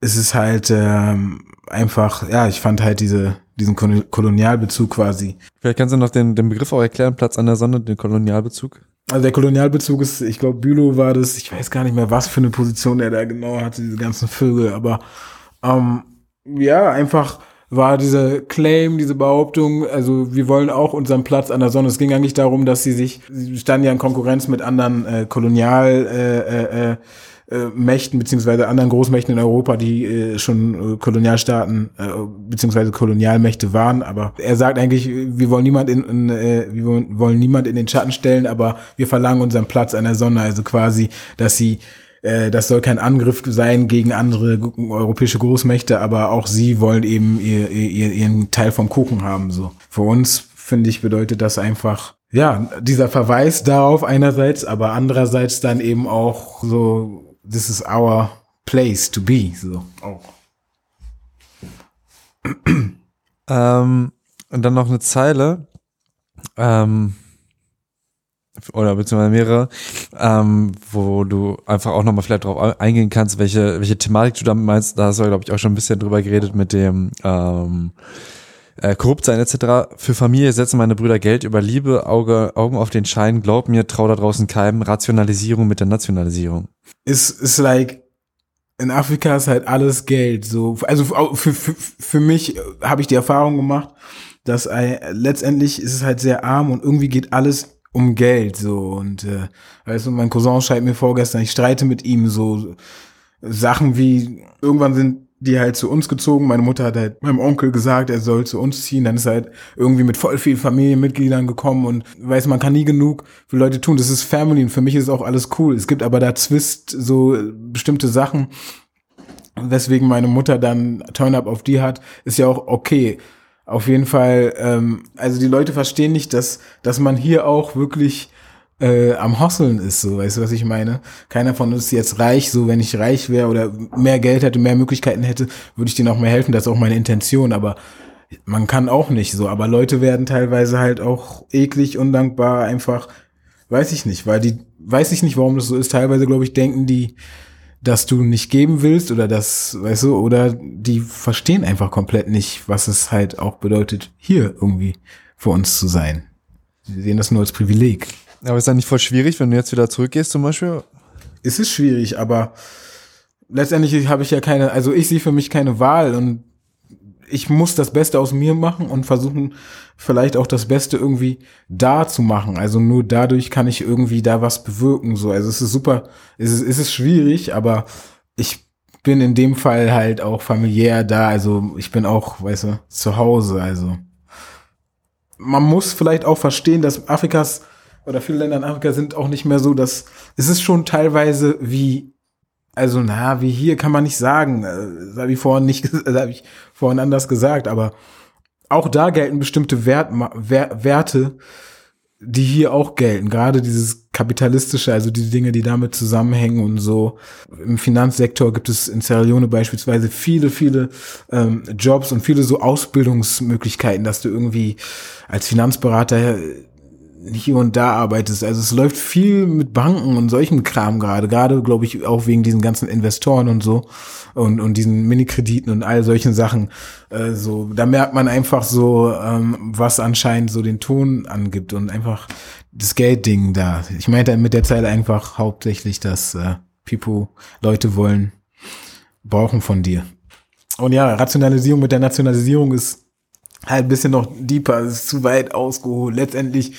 Speaker 2: es ist halt ähm, einfach, ja, ich fand halt diese, diesen Kolonialbezug quasi.
Speaker 1: Vielleicht kannst du noch den, den Begriff auch erklären, Platz an der Sonne, den Kolonialbezug.
Speaker 2: Also der Kolonialbezug ist, ich glaube, Bülow war das, ich weiß gar nicht mehr, was für eine Position er da genau hatte, diese ganzen Vögel, aber ähm, ja, einfach war dieser Claim, diese Behauptung, also wir wollen auch unseren Platz an der Sonne. Es ging eigentlich darum, dass sie sich, sie standen ja in Konkurrenz mit anderen äh, Kolonial äh, äh, äh Mächten beziehungsweise anderen Großmächten in Europa, die äh, schon äh, Kolonialstaaten äh, beziehungsweise Kolonialmächte waren. Aber er sagt eigentlich, wir wollen niemand in, in äh, wir wollen niemand in den Schatten stellen, aber wir verlangen unseren Platz an der Sonne. Also quasi, dass sie äh, das soll kein Angriff sein gegen andere europäische Großmächte, aber auch sie wollen eben ihr, ihr, ihren Teil vom Kuchen haben. So für uns finde ich bedeutet das einfach ja dieser Verweis darauf einerseits, aber andererseits dann eben auch so this is our place to be. So auch.
Speaker 1: Ähm, und dann noch eine Zeile, ähm, oder beziehungsweise mehrere, ähm, wo du einfach auch nochmal vielleicht drauf eingehen kannst, welche, welche Thematik du damit meinst. Da hast du, glaube ich, auch schon ein bisschen drüber geredet mit dem, ähm, äh, korrupt sein etc. Für Familie setzen meine Brüder Geld über Liebe, Auge, Augen auf den Schein, glaub mir, trau da draußen keinem, Rationalisierung mit der Nationalisierung.
Speaker 2: Ist, ist like, in Afrika ist halt alles Geld. So, also für, für, für mich habe ich die Erfahrung gemacht, dass äh, letztendlich ist es halt sehr arm und irgendwie geht alles um Geld so und äh, weißt du, mein Cousin schreibt mir vorgestern, ich streite mit ihm so Sachen wie irgendwann sind die halt zu uns gezogen. Meine Mutter hat halt meinem Onkel gesagt, er soll zu uns ziehen. Dann ist er halt irgendwie mit voll vielen Familienmitgliedern gekommen und weiß, man kann nie genug für Leute tun. Das ist Family und für mich ist auch alles cool. Es gibt aber da Zwist, so bestimmte Sachen, weswegen meine Mutter dann Turn-Up auf die hat, ist ja auch okay. Auf jeden Fall, ähm, also die Leute verstehen nicht, dass, dass man hier auch wirklich äh, am Hosseln ist, so, weißt du, was ich meine? Keiner von uns ist jetzt reich, so, wenn ich reich wäre oder mehr Geld hätte, mehr Möglichkeiten hätte, würde ich denen auch mehr helfen, das ist auch meine Intention, aber man kann auch nicht so, aber Leute werden teilweise halt auch eklig, undankbar, einfach, weiß ich nicht, weil die, weiß ich nicht, warum das so ist, teilweise, glaube ich, denken die, dass du nicht geben willst oder das, weißt du, oder die verstehen einfach komplett nicht, was es halt auch bedeutet, hier irgendwie für uns zu sein. Sie sehen das nur als Privileg.
Speaker 1: Aber ist das nicht voll schwierig, wenn du jetzt wieder zurückgehst zum Beispiel?
Speaker 2: Es ist schwierig, aber letztendlich habe ich ja keine, also ich sehe für mich keine Wahl und ich muss das Beste aus mir machen und versuchen, vielleicht auch das Beste irgendwie da zu machen. Also nur dadurch kann ich irgendwie da was bewirken. So, also es ist super, es ist, es ist schwierig, aber ich bin in dem Fall halt auch familiär da. Also ich bin auch, weißt du, zu Hause. Also man muss vielleicht auch verstehen, dass Afrikas oder viele Länder in Afrika sind auch nicht mehr so, dass es ist schon teilweise wie also na, wie hier kann man nicht sagen, das habe ich vorhin nicht, [laughs] das habe ich vorhin anders gesagt, aber auch da gelten bestimmte Wert, Werte, die hier auch gelten. Gerade dieses kapitalistische, also die Dinge, die damit zusammenhängen und so. Im Finanzsektor gibt es in Sierra Leone beispielsweise viele, viele ähm, Jobs und viele so Ausbildungsmöglichkeiten, dass du irgendwie als Finanzberater hier und da arbeitest. Also es läuft viel mit Banken und solchen Kram gerade. Gerade, glaube ich, auch wegen diesen ganzen Investoren und so und, und diesen Minikrediten und all solchen Sachen. Äh, so, da merkt man einfach so, ähm, was anscheinend so den Ton angibt und einfach das Geldding da. Ich meinte mit der Zeit einfach hauptsächlich, dass äh, People Leute wollen, brauchen von dir. Und ja, Rationalisierung mit der Nationalisierung ist halt ein bisschen noch deeper, ist zu weit ausgeholt. Letztendlich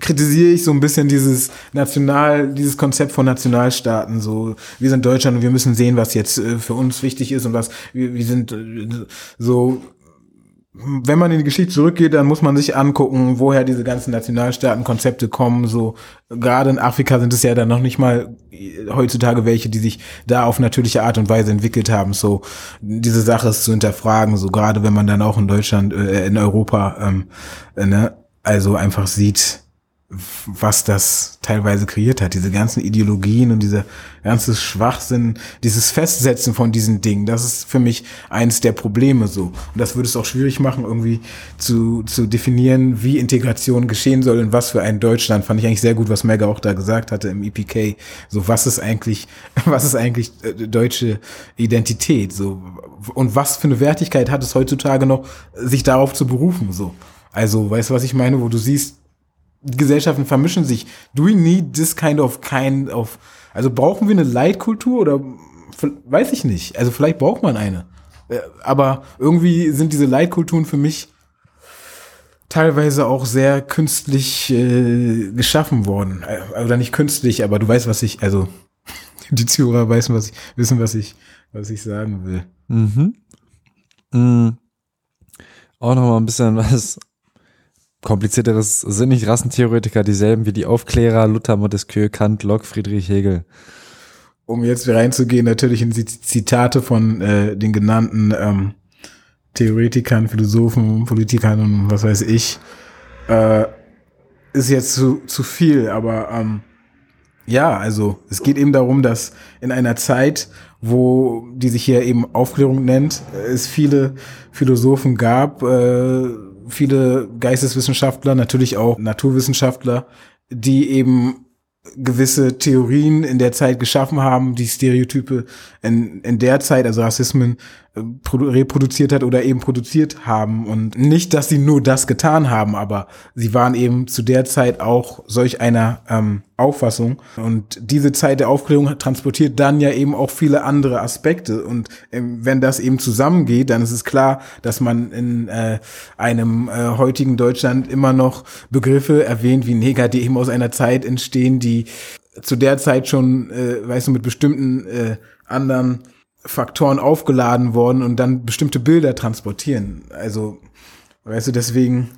Speaker 2: kritisiere ich so ein bisschen dieses National, dieses Konzept von Nationalstaaten. So, wir sind Deutschland und wir müssen sehen, was jetzt äh, für uns wichtig ist und was wir, wir sind äh, so wenn man in die Geschichte zurückgeht, dann muss man sich angucken, woher diese ganzen Nationalstaatenkonzepte kommen. So gerade in Afrika sind es ja dann noch nicht mal heutzutage welche, die sich da auf natürliche Art und Weise entwickelt haben. So diese Sache ist zu hinterfragen. So gerade wenn man dann auch in Deutschland, äh, in Europa, ähm, äh, ne, also einfach sieht, was das teilweise kreiert hat, diese ganzen Ideologien und dieser ganze Schwachsinn, dieses Festsetzen von diesen Dingen, das ist für mich eins der Probleme so. Und das würde es auch schwierig machen, irgendwie zu, zu definieren, wie Integration geschehen soll und was für ein Deutschland. Fand ich eigentlich sehr gut, was Mega auch da gesagt hatte im EPK. So, was ist eigentlich, [laughs] was ist eigentlich äh, deutsche Identität? So, und was für eine Wertigkeit hat es heutzutage noch, sich darauf zu berufen? So. Also, weißt du, was ich meine, wo du siehst, Gesellschaften vermischen sich. Do we need this kind of kind of, also brauchen wir eine Leitkultur oder weiß ich nicht. Also vielleicht braucht man eine. Äh, aber irgendwie sind diese Leitkulturen für mich teilweise auch sehr künstlich äh, geschaffen worden. Äh, oder nicht künstlich, aber du weißt, was ich, also [laughs] die Zuhörer wissen, was ich, wissen, was ich, was ich sagen will.
Speaker 1: Mhm. Mhm. Auch noch mal ein bisschen was komplizierteres sind nicht Rassentheoretiker dieselben wie die Aufklärer Luther, Montesquieu, Kant, Locke, Friedrich Hegel.
Speaker 2: Um jetzt reinzugehen, natürlich in die Zitate von äh, den genannten ähm, Theoretikern, Philosophen, Politikern und was weiß ich, äh, ist jetzt zu, zu viel, aber ähm, ja, also es geht eben darum, dass in einer Zeit, wo die sich hier eben Aufklärung nennt, es viele Philosophen gab, äh, viele Geisteswissenschaftler, natürlich auch Naturwissenschaftler, die eben gewisse Theorien in der Zeit geschaffen haben, die Stereotype in, in der Zeit, also Rassismen, reproduziert hat oder eben produziert haben. Und nicht, dass sie nur das getan haben, aber sie waren eben zu der Zeit auch solch einer ähm, Auffassung. Und diese Zeit der Aufklärung transportiert dann ja eben auch viele andere Aspekte. Und ähm, wenn das eben zusammengeht, dann ist es klar, dass man in äh, einem äh, heutigen Deutschland immer noch Begriffe erwähnt wie Neger, die eben aus einer Zeit entstehen, die zu der Zeit schon, äh, weißt du, mit bestimmten äh, anderen Faktoren aufgeladen worden und dann bestimmte Bilder transportieren. Also, weißt du, deswegen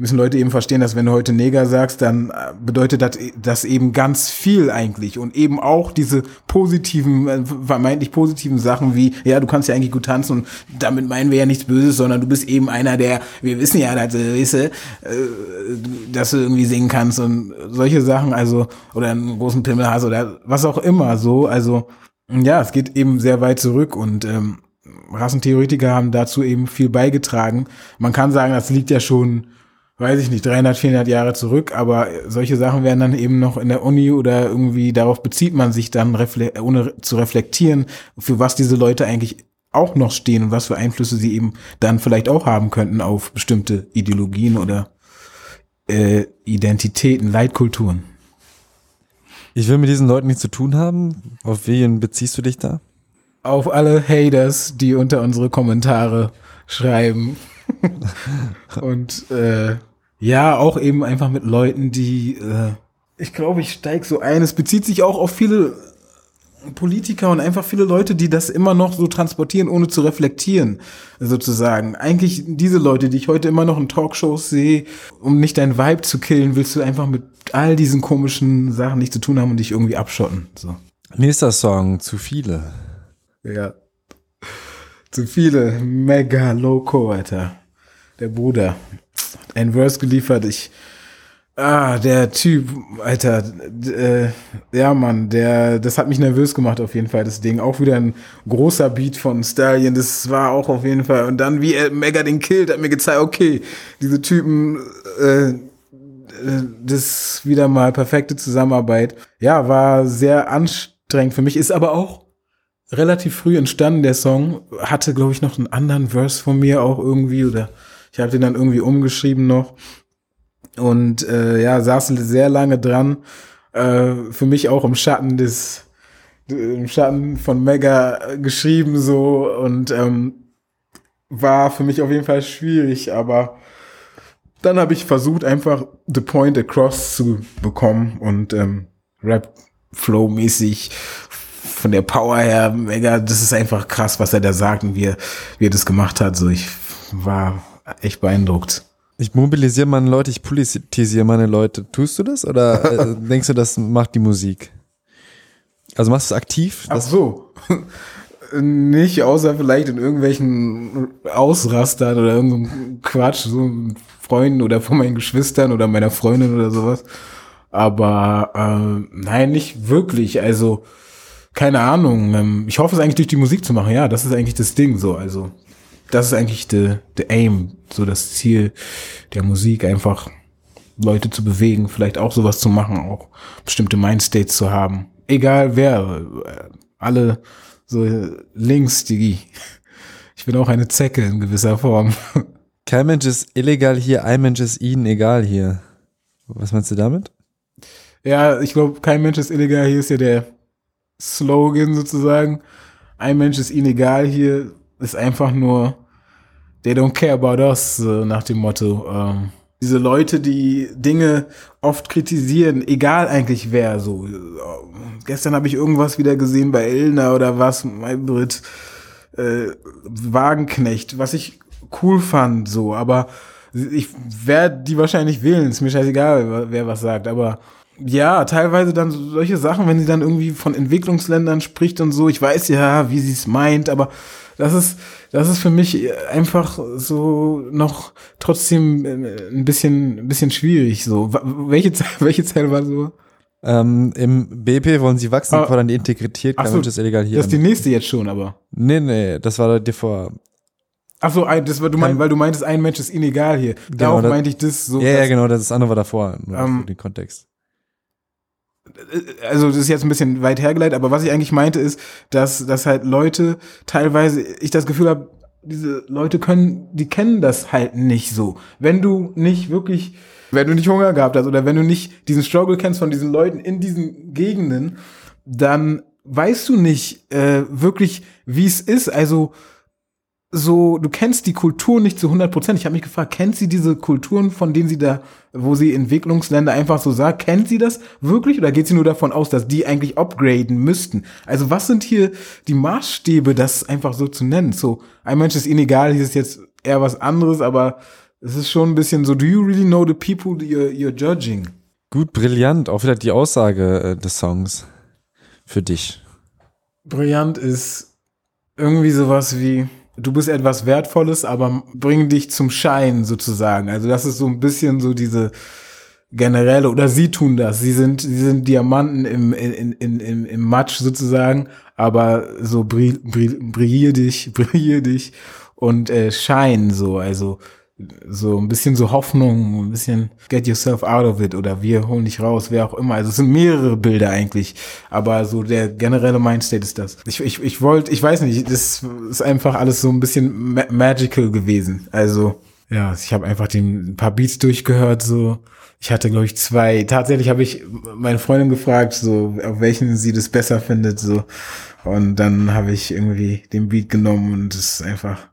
Speaker 2: müssen Leute eben verstehen, dass wenn du heute Neger sagst, dann äh, bedeutet das, das eben ganz viel eigentlich und eben auch diese positiven, äh, vermeintlich positiven Sachen wie, ja, du kannst ja eigentlich gut tanzen und damit meinen wir ja nichts Böses, sondern du bist eben einer, der, wir wissen ja, dass, weißt du, äh, dass du irgendwie singen kannst und solche Sachen, also, oder einen großen Pimmel hast oder was auch immer, so, also, ja, es geht eben sehr weit zurück und ähm, Rassentheoretiker haben dazu eben viel beigetragen. Man kann sagen, das liegt ja schon weiß ich nicht, 300, 400 Jahre zurück, aber solche Sachen werden dann eben noch in der Uni oder irgendwie darauf bezieht man sich dann, ohne zu reflektieren, für was diese Leute eigentlich auch noch stehen und was für Einflüsse sie eben dann vielleicht auch haben könnten auf bestimmte Ideologien oder äh, Identitäten, Leitkulturen.
Speaker 1: Ich will mit diesen Leuten nichts zu tun haben. Auf wen beziehst du dich da?
Speaker 2: Auf alle Haters, die unter unsere Kommentare schreiben. [laughs] und äh, ja, auch eben einfach mit Leuten, die, äh, ich glaube, ich steig so ein. Es bezieht sich auch auf viele Politiker und einfach viele Leute, die das immer noch so transportieren, ohne zu reflektieren, sozusagen. Eigentlich diese Leute, die ich heute immer noch in Talkshows sehe, um nicht dein Vibe zu killen, willst du einfach mit all diesen komischen Sachen nichts zu tun haben und dich irgendwie abschotten. So.
Speaker 1: Nächster Song, zu viele.
Speaker 2: Ja. Zu viele. Mega Loco, Alter der Bruder, ein Verse geliefert. Ich, ah, der Typ, Alter, äh, ja, Mann, der, das hat mich nervös gemacht auf jeden Fall, das Ding. Auch wieder ein großer Beat von Stallion, das war auch auf jeden Fall. Und dann, wie er Mega den killt, hat mir gezeigt, okay, diese Typen, äh, das ist wieder mal perfekte Zusammenarbeit. Ja, war sehr anstrengend für mich, ist aber auch relativ früh entstanden, der Song. Hatte, glaube ich, noch einen anderen Verse von mir auch irgendwie oder ich habe den dann irgendwie umgeschrieben noch und äh, ja, saß sehr lange dran. Äh, für mich auch im Schatten des, im Schatten von Mega geschrieben so und ähm, war für mich auf jeden Fall schwierig, aber dann habe ich versucht, einfach the point across zu bekommen und ähm, Rap Flow mäßig von der Power her mega, das ist einfach krass, was er da sagt und wie er, wie er das gemacht hat. So, ich war echt beeindruckt.
Speaker 1: Ich mobilisiere meine Leute, ich politisiere meine Leute. Tust du das oder äh, [laughs] denkst du, das macht die Musik? Also machst du es aktiv?
Speaker 2: Ach so. Nicht, außer vielleicht in irgendwelchen Ausrastern oder irgendeinem Quatsch, so Freunden oder von meinen Geschwistern oder meiner Freundin oder sowas. Aber äh, nein, nicht wirklich. Also, keine Ahnung. Ähm, ich hoffe es eigentlich durch die Musik zu machen. Ja, das ist eigentlich das Ding so. Also, das ist eigentlich the, the aim, so das Ziel der Musik, einfach Leute zu bewegen, vielleicht auch sowas zu machen, auch bestimmte Mindstates zu haben. Egal wer, alle so Links, die, ich bin auch eine Zecke in gewisser Form.
Speaker 1: Kein Mensch ist illegal hier, ein Mensch ist ihnen egal hier. Was meinst du damit?
Speaker 2: Ja, ich glaube, kein Mensch ist illegal hier ist ja der Slogan sozusagen. Ein Mensch ist ihnen egal hier ist einfach nur, they don't care about us, nach dem Motto. Ähm, diese Leute, die Dinge oft kritisieren, egal eigentlich wer, so. Gestern habe ich irgendwas wieder gesehen bei Elna oder was, Maybrit, äh, Wagenknecht, was ich cool fand, so, aber ich werde die wahrscheinlich wählen, ist mir scheißegal, wer was sagt, aber ja, teilweise dann solche Sachen, wenn sie dann irgendwie von Entwicklungsländern spricht und so, ich weiß ja, wie sie es meint, aber das ist, das ist für mich einfach so noch trotzdem äh, ein bisschen, ein bisschen schwierig. So, welche, [laughs] welche Zeile war so?
Speaker 1: Ähm, Im BP wollen sie wachsen, ah, fordern die Integrität,
Speaker 2: kein so, Mensch ist illegal hier. Das ist die nächste jetzt schon, aber.
Speaker 1: Nee, nee, das war dir vor.
Speaker 2: Ach so, das war, du meinst, weil du meintest, ein Mensch ist illegal hier. Genau, Darauf das, meinte ich das so.
Speaker 1: Ja, ja, genau, das andere war davor, nur ähm, für den Kontext.
Speaker 2: Also das ist jetzt ein bisschen weit hergeleitet, aber was ich eigentlich meinte ist, dass, dass halt Leute teilweise, ich das Gefühl habe, diese Leute können, die kennen das halt nicht so. Wenn du nicht wirklich, wenn du nicht Hunger gehabt hast oder wenn du nicht diesen Struggle kennst von diesen Leuten in diesen Gegenden, dann weißt du nicht äh, wirklich, wie es ist. Also so, du kennst die Kultur nicht zu 100 Prozent. Ich habe mich gefragt, kennt sie diese Kulturen, von denen sie da, wo sie Entwicklungsländer einfach so sagt, kennt sie das wirklich oder geht sie nur davon aus, dass die eigentlich upgraden müssten? Also was sind hier die Maßstäbe, das einfach so zu nennen? So, ein Mensch ist ihnen egal, hier ist jetzt eher was anderes, aber es ist schon ein bisschen so, do you really know the people you're, you're judging?
Speaker 1: Gut, brillant, auch wieder die Aussage äh, des Songs für dich.
Speaker 2: Brillant ist irgendwie sowas wie, du bist etwas Wertvolles, aber bring dich zum Schein sozusagen. Also das ist so ein bisschen so diese generelle, oder sie tun das. Sie sind, sie sind Diamanten im, in, in, im, im Matsch sozusagen, aber so brill, brill, brillier dich, [laughs] brillier dich und äh, Schein so. Also so ein bisschen so Hoffnung, ein bisschen get yourself out of it oder wir holen dich raus, wer auch immer. Also es sind mehrere Bilder eigentlich, aber so der generelle Mindstate ist das. Ich, ich, ich wollte, ich weiß nicht, das ist einfach alles so ein bisschen ma magical gewesen. Also ja, ich habe einfach den, ein paar Beats durchgehört, so. Ich hatte, glaube ich, zwei. Tatsächlich habe ich meine Freundin gefragt, so, auf welchen sie das besser findet, so. Und dann habe ich irgendwie den Beat genommen und es ist einfach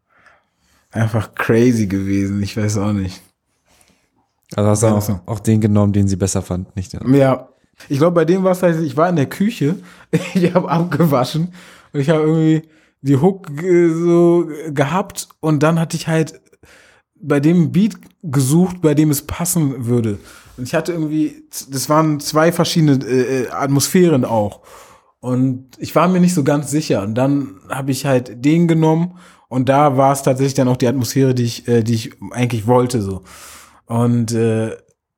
Speaker 2: einfach crazy gewesen. Ich weiß auch nicht.
Speaker 1: Also hast du auch, so. auch den genommen, den sie besser fand, nicht
Speaker 2: den? Ja. Ich glaube, bei dem war es halt, ich war in der Küche, [laughs] ich habe abgewaschen und ich habe irgendwie die Hook so gehabt und dann hatte ich halt bei dem Beat gesucht, bei dem es passen würde. Und ich hatte irgendwie, das waren zwei verschiedene äh, Atmosphären auch. Und ich war mir nicht so ganz sicher. Und dann habe ich halt den genommen und da war es tatsächlich dann auch die Atmosphäre, die ich, äh, die ich eigentlich wollte, so. Und äh,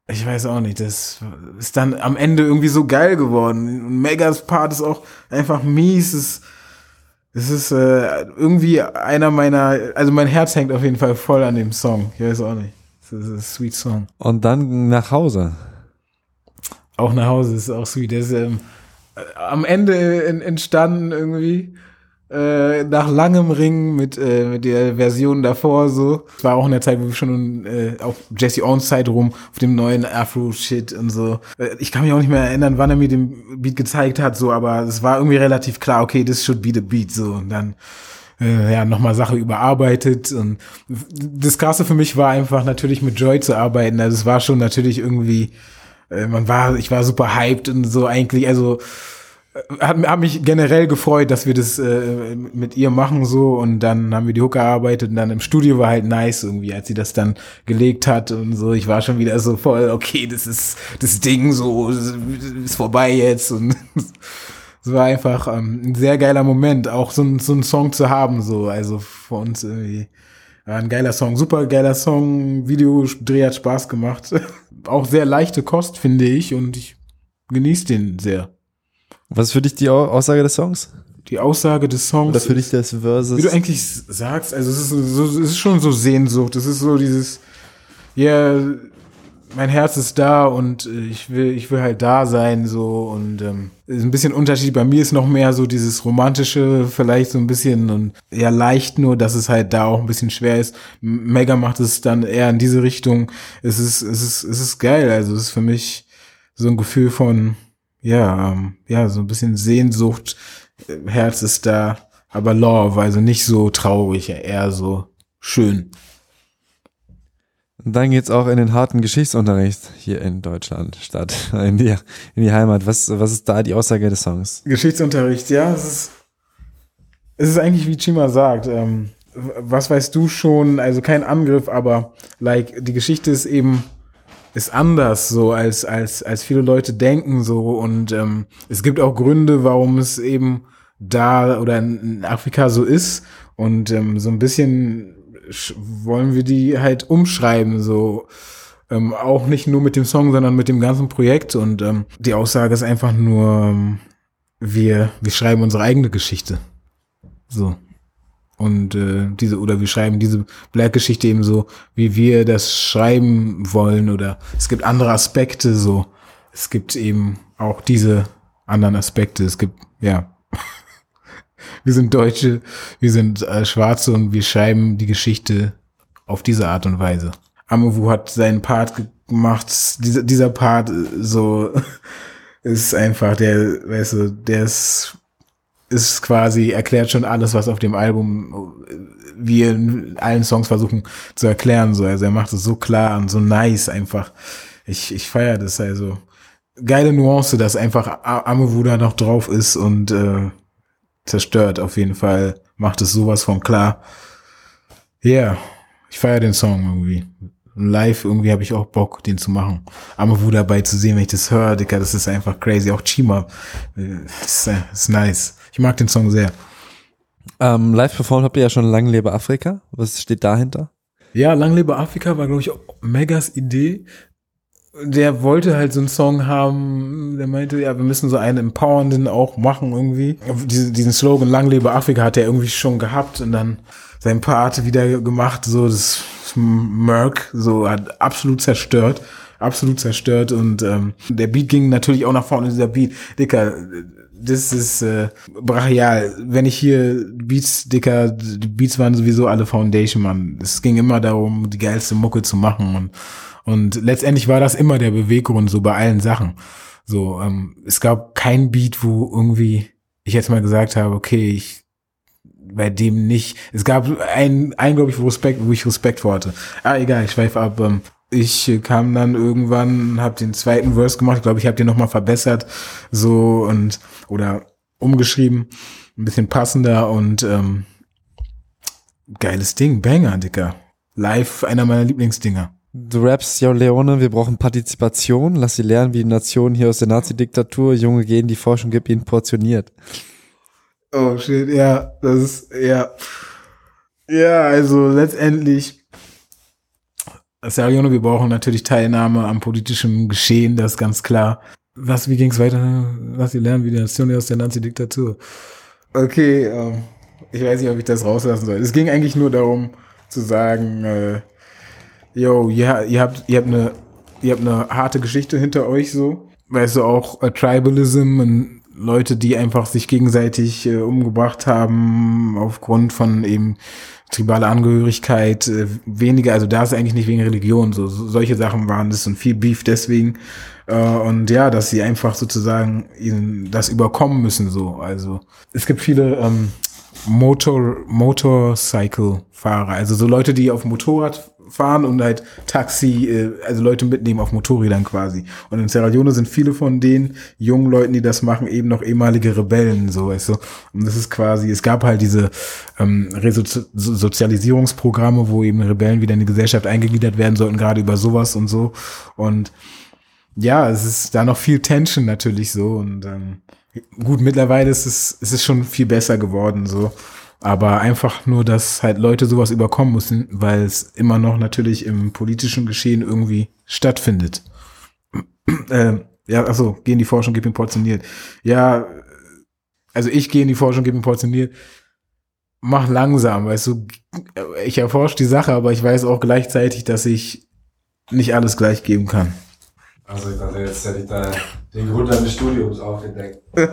Speaker 2: ich weiß auch nicht, das ist dann am Ende irgendwie so geil geworden. Megas Part ist auch einfach mies. Es, es ist äh, irgendwie einer meiner, also mein Herz hängt auf jeden Fall voll an dem Song. Ich weiß auch nicht. Das ist ein sweet Song.
Speaker 1: Und dann nach Hause.
Speaker 2: Auch nach Hause ist auch sweet. Der ist ähm, am Ende entstanden irgendwie äh, nach langem Ring mit, äh, mit der Version davor so. Es war auch in der Zeit, wo wir schon äh, auf Jesse Owens Zeit rum auf dem neuen Afro-Shit und so. Äh, ich kann mich auch nicht mehr erinnern, wann er mir den Beat gezeigt hat, so, aber es war irgendwie relativ klar, okay, this should be the beat, so. Und dann äh, ja, nochmal Sache überarbeitet. Und das Krasse für mich war einfach natürlich mit Joy zu arbeiten. Also es war schon natürlich irgendwie, äh, man war, ich war super hyped und so eigentlich, also hat, hat mich generell gefreut, dass wir das äh, mit ihr machen so. Und dann haben wir die Hook gearbeitet und dann im Studio war halt nice irgendwie, als sie das dann gelegt hat und so. Ich war schon wieder so voll, okay, das ist das Ding so, ist vorbei jetzt. Und [laughs] es war einfach ähm, ein sehr geiler Moment, auch so, so ein Song zu haben so, also für uns irgendwie war ein geiler Song, super geiler Song, Videodreh hat Spaß gemacht, [laughs] auch sehr leichte Kost finde ich. Und ich genieße den sehr.
Speaker 1: Was ist für dich die Aussage des Songs?
Speaker 2: Die Aussage des Songs.
Speaker 1: Oder für dich das Versus?
Speaker 2: Wie du eigentlich sagst, also es ist, so, es ist schon so Sehnsucht. Es ist so dieses, ja, yeah, mein Herz ist da und äh, ich will, ich will halt da sein, so und ähm, ist ein bisschen Unterschied. Bei mir ist noch mehr so dieses romantische, vielleicht so ein bisschen und eher leicht nur, dass es halt da auch ein bisschen schwer ist. Mega macht es dann eher in diese Richtung. Es ist, es ist, es ist geil. Also es ist für mich so ein Gefühl von, ja, ähm, ja, so ein bisschen Sehnsucht, äh, Herz ist da, aber Love, also nicht so traurig, eher so schön.
Speaker 1: Und dann geht's auch in den harten Geschichtsunterricht hier in Deutschland statt, [laughs] in die, in die Heimat. Was, was ist da die Aussage des Songs?
Speaker 2: Geschichtsunterricht, ja, es ist, es ist eigentlich wie Chima sagt, ähm, was weißt du schon, also kein Angriff, aber like, die Geschichte ist eben ist anders so als als als viele Leute denken so. Und ähm, es gibt auch Gründe, warum es eben da oder in Afrika so ist. Und ähm, so ein bisschen wollen wir die halt umschreiben so. Ähm, auch nicht nur mit dem Song, sondern mit dem ganzen Projekt. Und ähm, die Aussage ist einfach nur ähm, wir wir schreiben unsere eigene Geschichte. So und äh, diese oder wir schreiben diese Black-Geschichte eben so, wie wir das schreiben wollen oder es gibt andere Aspekte so es gibt eben auch diese anderen Aspekte. Es gibt, ja, [laughs] wir sind Deutsche, wir sind äh, Schwarze und wir schreiben die Geschichte auf diese Art und Weise. Amovu hat seinen Part gemacht, dieser, dieser Part äh, so [laughs] ist einfach der, weißt du, der ist, ist quasi, erklärt schon alles, was auf dem Album äh, wir in allen Songs versuchen zu erklären. So. Also er macht es so klar und so nice einfach. Ich, ich feiere das also. Geile Nuance, dass einfach da noch drauf ist und äh, zerstört auf jeden Fall. Macht es sowas von klar. Ja, yeah, ich feiere den Song irgendwie. Live irgendwie habe ich auch Bock, den zu machen. Amavu dabei zu sehen, wenn ich das höre, Dicker, das ist einfach crazy. Auch Chima, das ist, das ist nice. Ich mag den Song sehr.
Speaker 1: Ähm, live performt habt ihr ja schon Lang lebe Afrika. Was steht dahinter?
Speaker 2: Ja, Lang lebe Afrika war, glaube ich, Megas Idee der wollte halt so einen Song haben, der meinte, ja, wir müssen so einen empowernden auch machen irgendwie. Diesen, diesen Slogan Lang lebe Afrika hat er irgendwie schon gehabt und dann sein Part wieder gemacht, so das Merc, so hat absolut zerstört, absolut zerstört und ähm, der Beat ging natürlich auch nach vorne, dieser Beat, Dicker, das ist äh, brachial. Wenn ich hier Beats, Dicker, die Beats waren sowieso alle Foundation, man. Es ging immer darum, die geilste Mucke zu machen und und letztendlich war das immer der Beweggrund so bei allen Sachen. So, ähm, es gab kein Beat, wo irgendwie ich jetzt mal gesagt habe, okay, ich bei dem nicht. Es gab einen, einen glaube ich, Respekt, wo ich Respekt vor hatte. Ah, egal, ich schweife ab. Ähm, ich kam dann irgendwann, habe den zweiten Verse gemacht. Ich glaube, ich habe den nochmal verbessert, so und oder umgeschrieben, ein bisschen passender und ähm, geiles Ding, Banger, Dicker. Live einer meiner Lieblingsdinger.
Speaker 1: Du rappst, ja Leone, wir brauchen Partizipation. Lass sie lernen, wie die Nation hier aus der Nazi-Diktatur Junge gehen, die Forschung gibt ihnen portioniert.
Speaker 2: Oh shit, ja, das ist, ja. Ja, also letztendlich, Serione, wir brauchen natürlich Teilnahme am politischen Geschehen, das ist ganz klar. Was, wie ging's weiter? Lass sie lernen, wie die Nation aus der Nazi-Diktatur. Okay, ähm, ich weiß nicht, ob ich das rauslassen soll. Es ging eigentlich nur darum, zu sagen, äh, yo, ja, ihr habt, ihr habt eine, ihr habt eine harte Geschichte hinter euch so. Weißt du, auch äh, Tribalism und Leute, die einfach sich gegenseitig äh, umgebracht haben aufgrund von eben tribale Angehörigkeit, äh, weniger, also da ist eigentlich nicht wegen Religion, so, so solche Sachen waren das und viel Beef deswegen. Äh, und ja, dass sie einfach sozusagen ihnen das überkommen müssen, so. Also es gibt viele ähm, Motor, Motorcycle-Fahrer, also so Leute, die auf Motorrad fahren und halt Taxi, äh, also Leute mitnehmen auf Motorrädern quasi. Und in Sierra Leone sind viele von den jungen Leuten, die das machen, eben noch ehemalige Rebellen, so weißt du. Und das ist quasi, es gab halt diese ähm, Resozialisierungsprogramme, wo eben Rebellen wieder in die Gesellschaft eingegliedert werden sollten, gerade über sowas und so. Und ja, es ist da noch viel Tension natürlich so und ähm, gut, mittlerweile ist es, ist es schon viel besser geworden so. Aber einfach nur, dass halt Leute sowas überkommen müssen, weil es immer noch natürlich im politischen Geschehen irgendwie stattfindet. [clears throat] äh, ja, achso, geh in die Forschung, gib ihm portioniert. Ja, also ich gehe in die Forschung, gib ihm portioniert. Mach langsam, weißt du, ich erforsche die Sache, aber ich weiß auch gleichzeitig, dass ich nicht alles gleich geben kann.
Speaker 1: Also ich dachte, jetzt hätte ich da den Grund deines Studiums aufgedeckt. [laughs]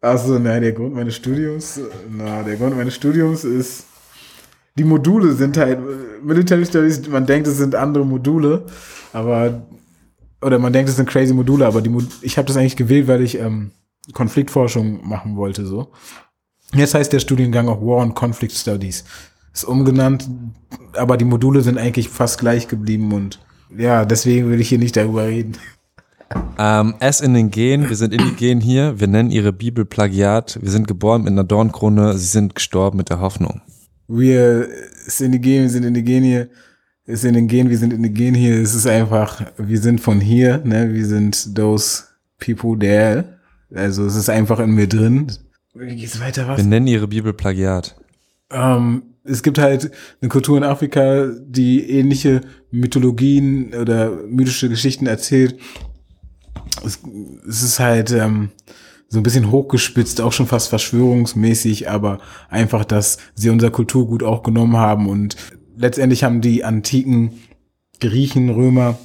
Speaker 2: Achso, nein, der Grund meines Studiums, na, der Grund meines Studiums ist, die Module sind halt, Military Studies, man denkt, es sind andere Module, aber, oder man denkt, es sind crazy Module, aber die, ich habe das eigentlich gewählt, weil ich ähm, Konfliktforschung machen wollte, so. Jetzt heißt der Studiengang auch War and Conflict Studies. Ist umgenannt, aber die Module sind eigentlich fast gleich geblieben und ja, deswegen will ich hier nicht darüber reden.
Speaker 1: Ähm, S in den Gen, wir sind indigen hier, wir nennen ihre Bibel Plagiat, wir sind geboren mit einer Dornkrone, sie sind gestorben mit der Hoffnung.
Speaker 2: Wir sind indigen, wir sind indigen hier, ist in den Gen, wir sind indigen hier, es ist einfach, wir sind von hier, ne, wir sind those people there, also es ist einfach in mir drin.
Speaker 1: Wie geht's weiter, was? Wir nennen ihre Bibel Plagiat.
Speaker 2: Ähm, es gibt halt eine Kultur in Afrika, die ähnliche Mythologien oder mythische Geschichten erzählt, es, es ist halt ähm, so ein bisschen hochgespitzt, auch schon fast verschwörungsmäßig, aber einfach, dass sie unser Kulturgut auch genommen haben und letztendlich haben die antiken Griechen, Römer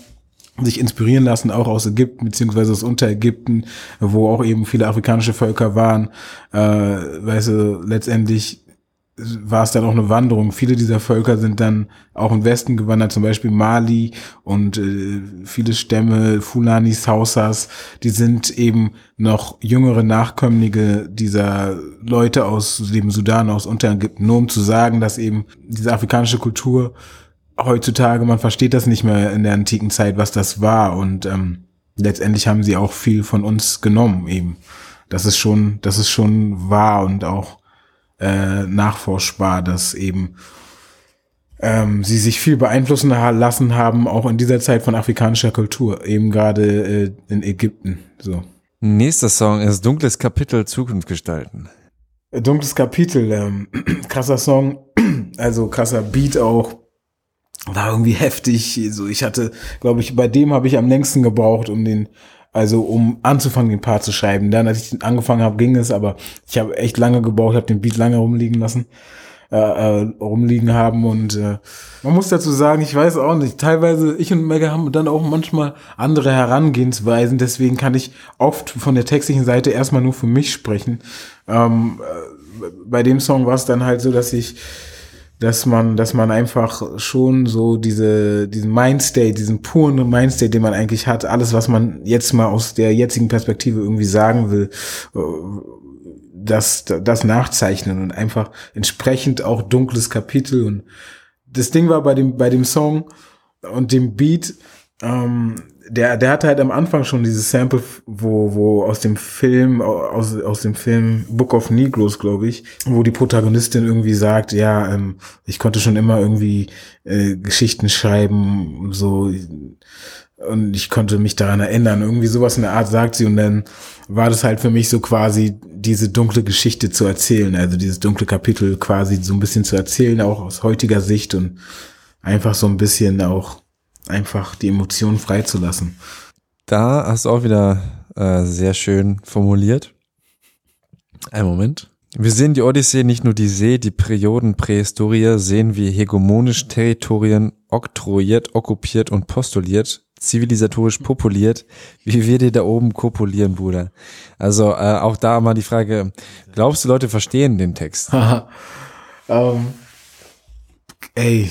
Speaker 2: sich inspirieren lassen, auch aus Ägypten beziehungsweise aus Unterägypten, wo auch eben viele afrikanische Völker waren. Äh, weißt du, letztendlich war es dann auch eine Wanderung. Viele dieser Völker sind dann auch im Westen gewandert, zum Beispiel Mali und äh, viele Stämme, Fulanis, Hausas, die sind eben noch jüngere Nachkömmlinge dieser Leute aus dem Sudan, aus Unterägypten, nur um zu sagen, dass eben diese afrikanische Kultur heutzutage, man versteht das nicht mehr in der antiken Zeit, was das war und ähm, letztendlich haben sie auch viel von uns genommen eben. Das ist schon, das ist schon wahr und auch äh, nachforschbar, dass eben ähm, sie sich viel beeinflussen lassen haben, auch in dieser Zeit von afrikanischer Kultur, eben gerade äh, in Ägypten. So.
Speaker 1: Nächster Song ist Dunkles Kapitel Zukunft gestalten.
Speaker 2: Dunkles Kapitel, ähm, [clears throat] krasser Song, [clears throat] also krasser Beat auch, war irgendwie heftig. So, ich hatte, glaube ich, bei dem habe ich am längsten gebraucht, um den also um anzufangen, den Part zu schreiben. Dann, als ich angefangen habe, ging es, aber ich habe echt lange gebraucht, habe den Beat lange rumliegen lassen, äh, äh, rumliegen haben und äh, man muss dazu sagen, ich weiß auch nicht, teilweise ich und Mega haben dann auch manchmal andere Herangehensweisen, deswegen kann ich oft von der textlichen Seite erstmal nur für mich sprechen. Ähm, äh, bei dem Song war es dann halt so, dass ich dass man, dass man einfach schon so diese, diesen Mindstate, diesen puren Mindstate, den man eigentlich hat, alles, was man jetzt mal aus der jetzigen Perspektive irgendwie sagen will, äh, das, das nachzeichnen und einfach entsprechend auch dunkles Kapitel. Und das Ding war bei dem, bei dem Song und dem Beat, ähm, der, der hatte halt am Anfang schon dieses Sample, wo, wo aus dem Film, aus, aus dem Film Book of Negroes, glaube ich, wo die Protagonistin irgendwie sagt, ja, ähm, ich konnte schon immer irgendwie äh, Geschichten schreiben, so. Und ich konnte mich daran erinnern. Irgendwie sowas in der Art sagt sie. Und dann war das halt für mich so quasi diese dunkle Geschichte zu erzählen, also dieses dunkle Kapitel quasi so ein bisschen zu erzählen, auch aus heutiger Sicht. Und einfach so ein bisschen auch einfach die Emotionen freizulassen.
Speaker 1: Da hast du auch wieder äh, sehr schön formuliert. Ein Moment. Wir sehen die Odyssee nicht nur die See, die Perioden Prähistorie sehen wie hegemonisch Territorien oktroyiert, okkupiert und postuliert, zivilisatorisch populiert, wie wir dir da oben kopulieren, Bruder. Also äh, auch da mal die Frage, glaubst du, Leute verstehen den Text? um, [laughs]
Speaker 2: ähm, ey,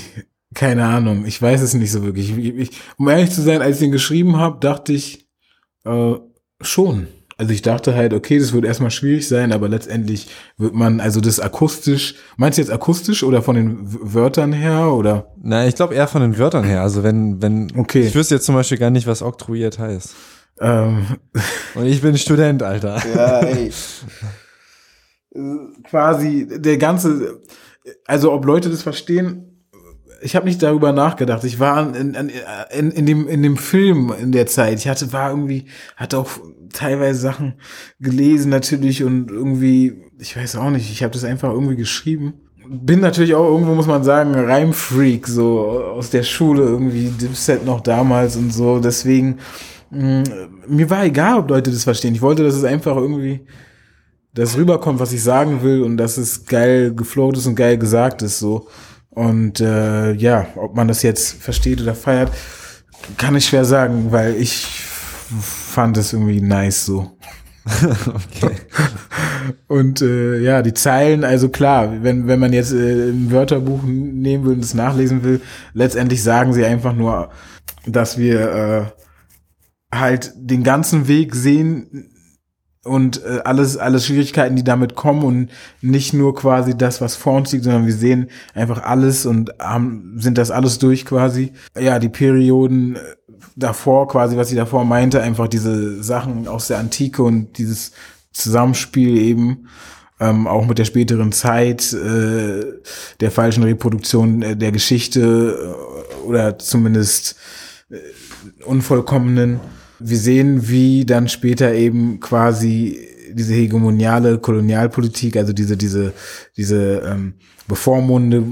Speaker 2: keine Ahnung, ich weiß es nicht so wirklich. Ich, ich, um ehrlich zu sein, als ich den geschrieben habe, dachte ich äh, schon. Also ich dachte halt, okay, das wird erstmal schwierig sein, aber letztendlich wird man, also das akustisch, meinst du jetzt akustisch oder von den Wörtern her oder?
Speaker 1: Na, ich glaube eher von den Wörtern her. Also wenn, wenn, okay. ich wüsste jetzt zum Beispiel gar nicht, was oktroyiert heißt. Ähm. [laughs] Und ich bin Student, Alter. Ja, ey. [laughs]
Speaker 2: Quasi der ganze, also ob Leute das verstehen, ich habe nicht darüber nachgedacht. Ich war in, in, in, dem, in dem Film in der Zeit. Ich hatte, war irgendwie, hatte auch teilweise Sachen gelesen natürlich und irgendwie, ich weiß auch nicht, ich habe das einfach irgendwie geschrieben. Bin natürlich auch irgendwo, muss man sagen, Reimfreak, so aus der Schule irgendwie, Dipset noch damals und so. Deswegen, mh, mm, mir war egal, ob Leute das verstehen. Ich wollte, dass es einfach irgendwie das rüberkommt, was ich sagen will und dass es geil gefloat ist und geil gesagt ist, so. Und äh, ja, ob man das jetzt versteht oder feiert, kann ich schwer sagen, weil ich fand es irgendwie nice so. [laughs] okay. [laughs] Und äh, ja, die Zeilen, also klar, wenn, wenn man jetzt äh, ein Wörterbuch nehmen will und es nachlesen will, letztendlich sagen sie einfach nur, dass wir äh, halt den ganzen Weg sehen, und äh, alles, alles Schwierigkeiten, die damit kommen und nicht nur quasi das, was vor uns liegt, sondern wir sehen einfach alles und haben, sind das alles durch quasi. Ja, die Perioden äh, davor quasi, was sie davor meinte, einfach diese Sachen aus der Antike und dieses Zusammenspiel eben, ähm, auch mit der späteren Zeit, äh, der falschen Reproduktion äh, der Geschichte äh, oder zumindest äh, unvollkommenen wir sehen, wie dann später eben quasi diese hegemoniale Kolonialpolitik, also diese, diese, diese ähm, bevormundende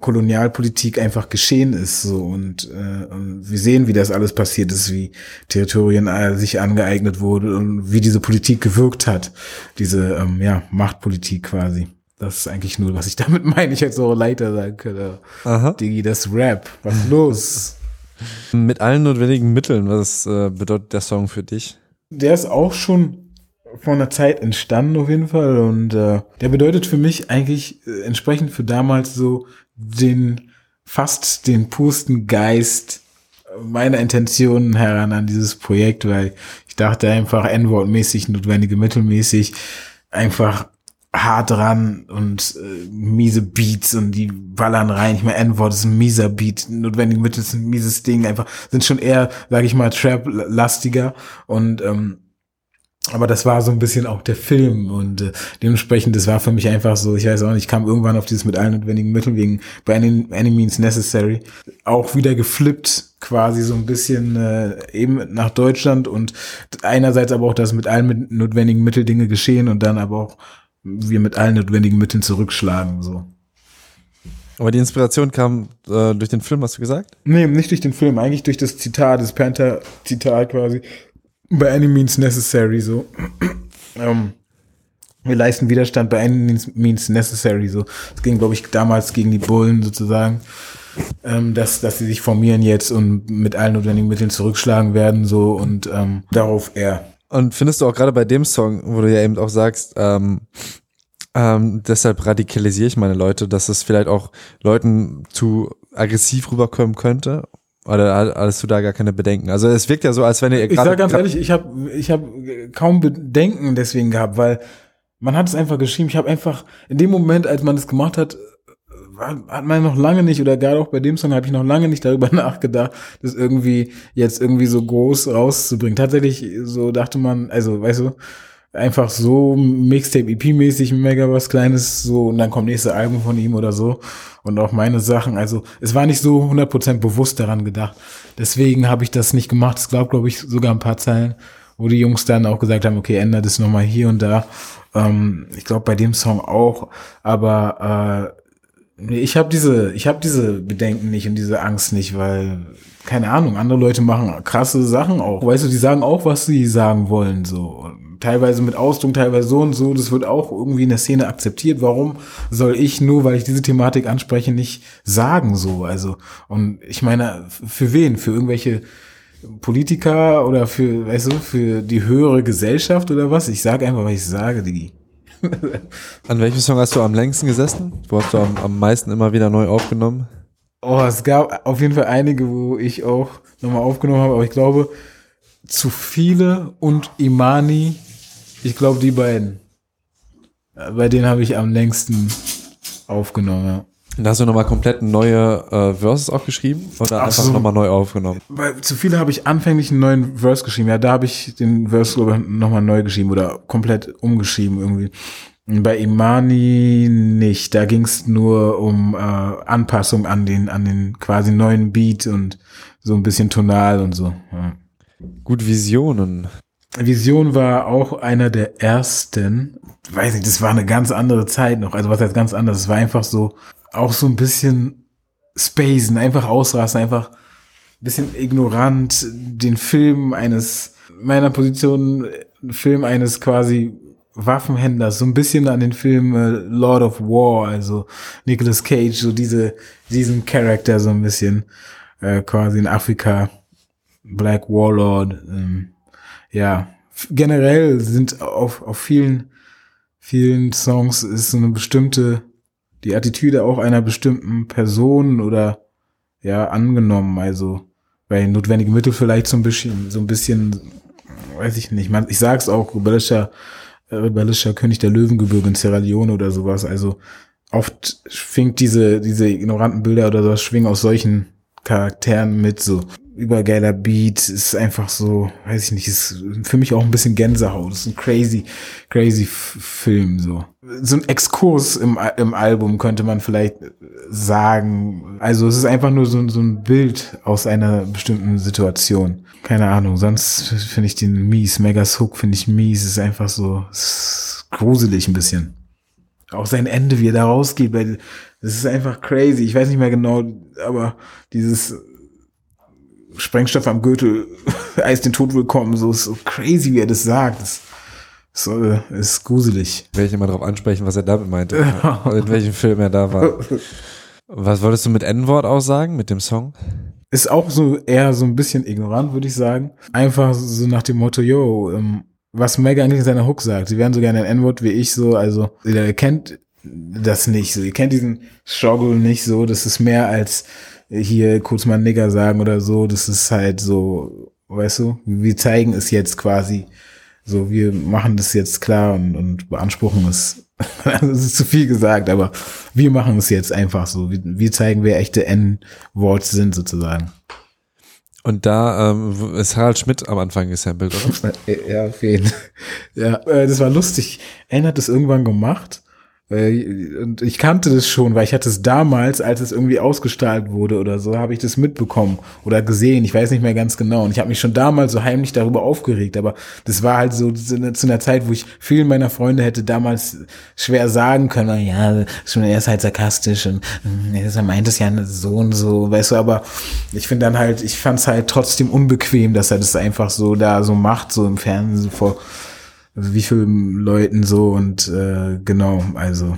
Speaker 2: Kolonialpolitik einfach geschehen ist. So und, äh, wir sehen, wie das alles passiert ist, wie Territorien äh, sich angeeignet wurde und wie diese Politik gewirkt hat, diese ähm, ja, Machtpolitik quasi. Das ist eigentlich nur, was ich [laughs] damit meine. Ich hätte so Leiter sagen können. Aha. Digi, das Rap. Was los?
Speaker 1: Mit allen notwendigen Mitteln, was äh, bedeutet der Song für dich?
Speaker 2: Der ist auch schon vor einer Zeit entstanden auf jeden Fall und äh, der bedeutet für mich eigentlich äh, entsprechend für damals so den fast den pursten Geist meiner Intentionen heran an dieses Projekt, weil ich dachte einfach N-Wort-mäßig, notwendige Mittelmäßig, einfach hart dran und äh, miese Beats und die ballern rein. Ich meine, N-Wort ist ein mieser Beat, notwendige Mittel ist ein mieses Ding, einfach sind schon eher, sage ich mal, Trap-lastiger und ähm, aber das war so ein bisschen auch der Film und äh, dementsprechend, das war für mich einfach so, ich weiß auch nicht, ich kam irgendwann auf dieses mit allen notwendigen Mitteln wegen bei Any, Any Means Necessary auch wieder geflippt quasi so ein bisschen äh, eben nach Deutschland und einerseits aber auch, dass mit allen mit notwendigen Mitteln Dinge geschehen und dann aber auch wir mit allen notwendigen Mitteln zurückschlagen so.
Speaker 1: Aber die Inspiration kam äh, durch den Film, hast du gesagt?
Speaker 2: Nee, nicht durch den Film, eigentlich durch das Zitat, das Panther-Zitat quasi by any means necessary, so. ähm, wir leisten Widerstand by any means necessary, so. Es ging, glaube ich, damals gegen die Bullen sozusagen, ähm, dass, dass sie sich formieren jetzt und mit allen notwendigen Mitteln zurückschlagen werden, so, und ähm, darauf er.
Speaker 1: Und findest du auch gerade bei dem Song, wo du ja eben auch sagst, ähm, ähm, deshalb radikalisiere ich meine Leute, dass es vielleicht auch Leuten zu aggressiv rüberkommen könnte oder hast du da gar keine Bedenken? Also es wirkt ja so, als wenn ihr
Speaker 2: Ich sage ganz ehrlich, ich habe ich hab kaum Bedenken deswegen gehabt, weil man hat es einfach geschrieben. Ich habe einfach in dem Moment, als man es gemacht hat, hat man noch lange nicht oder gerade auch bei dem Song habe ich noch lange nicht darüber [laughs] nachgedacht, das irgendwie jetzt irgendwie so groß rauszubringen. Tatsächlich so dachte man, also weißt du, einfach so Mixtape EP-mäßig mega was Kleines so und dann kommt nächste Album von ihm oder so und auch meine Sachen. Also es war nicht so 100% bewusst daran gedacht. Deswegen habe ich das nicht gemacht. Es gab, glaube ich, sogar ein paar Zeilen, wo die Jungs dann auch gesagt haben, okay, ändert es nochmal hier und da. Ähm, ich glaube bei dem Song auch, aber äh, ich habe diese, ich habe diese Bedenken nicht und diese Angst nicht, weil keine Ahnung, andere Leute machen krasse Sachen auch. Weißt du, die sagen auch, was sie sagen wollen, so teilweise mit Ausdruck, teilweise so und so. Das wird auch irgendwie in der Szene akzeptiert. Warum soll ich nur, weil ich diese Thematik anspreche, nicht sagen so? Also, und ich meine, für wen? Für irgendwelche Politiker oder für, weißt du, für die höhere Gesellschaft oder was? Ich sage einfach, was ich sage, Digi. [laughs]
Speaker 1: An welchem Song hast du am längsten gesessen? Wo hast du am, am meisten immer wieder neu aufgenommen?
Speaker 2: Oh, es gab auf jeden Fall einige, wo ich auch nochmal aufgenommen habe, aber ich glaube, zu viele und Imani ich glaube, die beiden. Bei denen habe ich am längsten aufgenommen, ja.
Speaker 1: Da hast du nochmal komplett neue äh, Verses auch geschrieben oder Ach einfach so. nochmal neu aufgenommen?
Speaker 2: Bei zu viele habe ich anfänglich einen neuen Verse geschrieben. Ja, da habe ich den Verse nochmal neu geschrieben oder komplett umgeschrieben irgendwie. Bei Imani nicht. Da ging es nur um äh, Anpassung an den, an den quasi neuen Beat und so ein bisschen tonal und so. Ja.
Speaker 1: Gut, Visionen.
Speaker 2: Vision war auch einer der ersten. Weiß nicht, das war eine ganz andere Zeit noch. Also was heißt ganz anders? Es war einfach so, auch so ein bisschen spacen, einfach ausrasten, einfach ein bisschen ignorant, den Film eines, meiner Position, Film eines quasi Waffenhändlers, so ein bisschen an den Film äh, Lord of War, also Nicolas Cage, so diese, diesen Charakter so ein bisschen, äh, quasi in Afrika, Black Warlord, ähm, ja, generell sind auf, auf vielen, vielen Songs ist so eine bestimmte, die Attitüde auch einer bestimmten Person oder ja, angenommen. Also bei notwendigen Mittel vielleicht so ein bisschen, so ein bisschen, weiß ich nicht. Man, ich sag's auch, rebellischer, äh, rebellischer König der Löwengebirge in Sierra Leone oder sowas. Also oft schwingt diese, diese ignoranten Bilder oder sowas schwingen aus solchen Charakteren mit so übergeiler Beat, ist einfach so, weiß ich nicht, ist für mich auch ein bisschen Gänsehaut. Ist ein crazy, crazy Film, so. So ein Exkurs im, im Album könnte man vielleicht sagen. Also es ist einfach nur so, so ein Bild aus einer bestimmten Situation. Keine Ahnung, sonst finde ich den mies. Megas Hook finde ich mies. Es ist einfach so, ist gruselig ein bisschen. Auch sein Ende, wie er da rausgeht, weil das ist einfach crazy. Ich weiß nicht mehr genau, aber dieses Sprengstoff am Gürtel, [laughs] Eis den Tod willkommen, so ist so crazy, wie er das sagt. Das, so, äh, ist gruselig.
Speaker 1: Werde ich mal drauf ansprechen, was er damit meinte. [laughs] in welchem Film er da war. Was wolltest du mit N-Wort aussagen, mit dem Song?
Speaker 2: ist auch so eher so ein bisschen ignorant, würde ich sagen. Einfach so nach dem Motto, yo, ähm, was Meg eigentlich in seiner Hook sagt. Sie werden so gerne ein N-Wort wie ich so, also ihr kennt das nicht so. Ihr kennt diesen Struggle nicht so. Das ist mehr als hier kurz mal Nigger sagen oder so. Das ist halt so, weißt du, wir zeigen es jetzt quasi. So, wir machen das jetzt klar und, und beanspruchen es. [laughs] das ist zu viel gesagt, aber wir machen es jetzt einfach so. Wir, wir zeigen, wer echte N-Worts sind sozusagen.
Speaker 1: Und da ähm, ist Harald Schmidt am Anfang gesampelt, oder? [laughs]
Speaker 2: ja, auf jeden Fall. Ja, äh, das war lustig. Ellen hat das irgendwann gemacht äh, und ich kannte das schon, weil ich hatte es damals, als es irgendwie ausgestrahlt wurde oder so, habe ich das mitbekommen oder gesehen. Ich weiß nicht mehr ganz genau. Und ich habe mich schon damals so heimlich darüber aufgeregt. Aber das war halt so zu einer Zeit, wo ich vielen meiner Freunde hätte damals schwer sagen können, ja, er ist halt sarkastisch und hm, er meint es ja so und so, weißt du. Aber ich finde dann halt, ich fand es halt trotzdem unbequem, dass er das einfach so da so macht, so im Fernsehen vor also wie vielen Leuten so und äh, genau, also.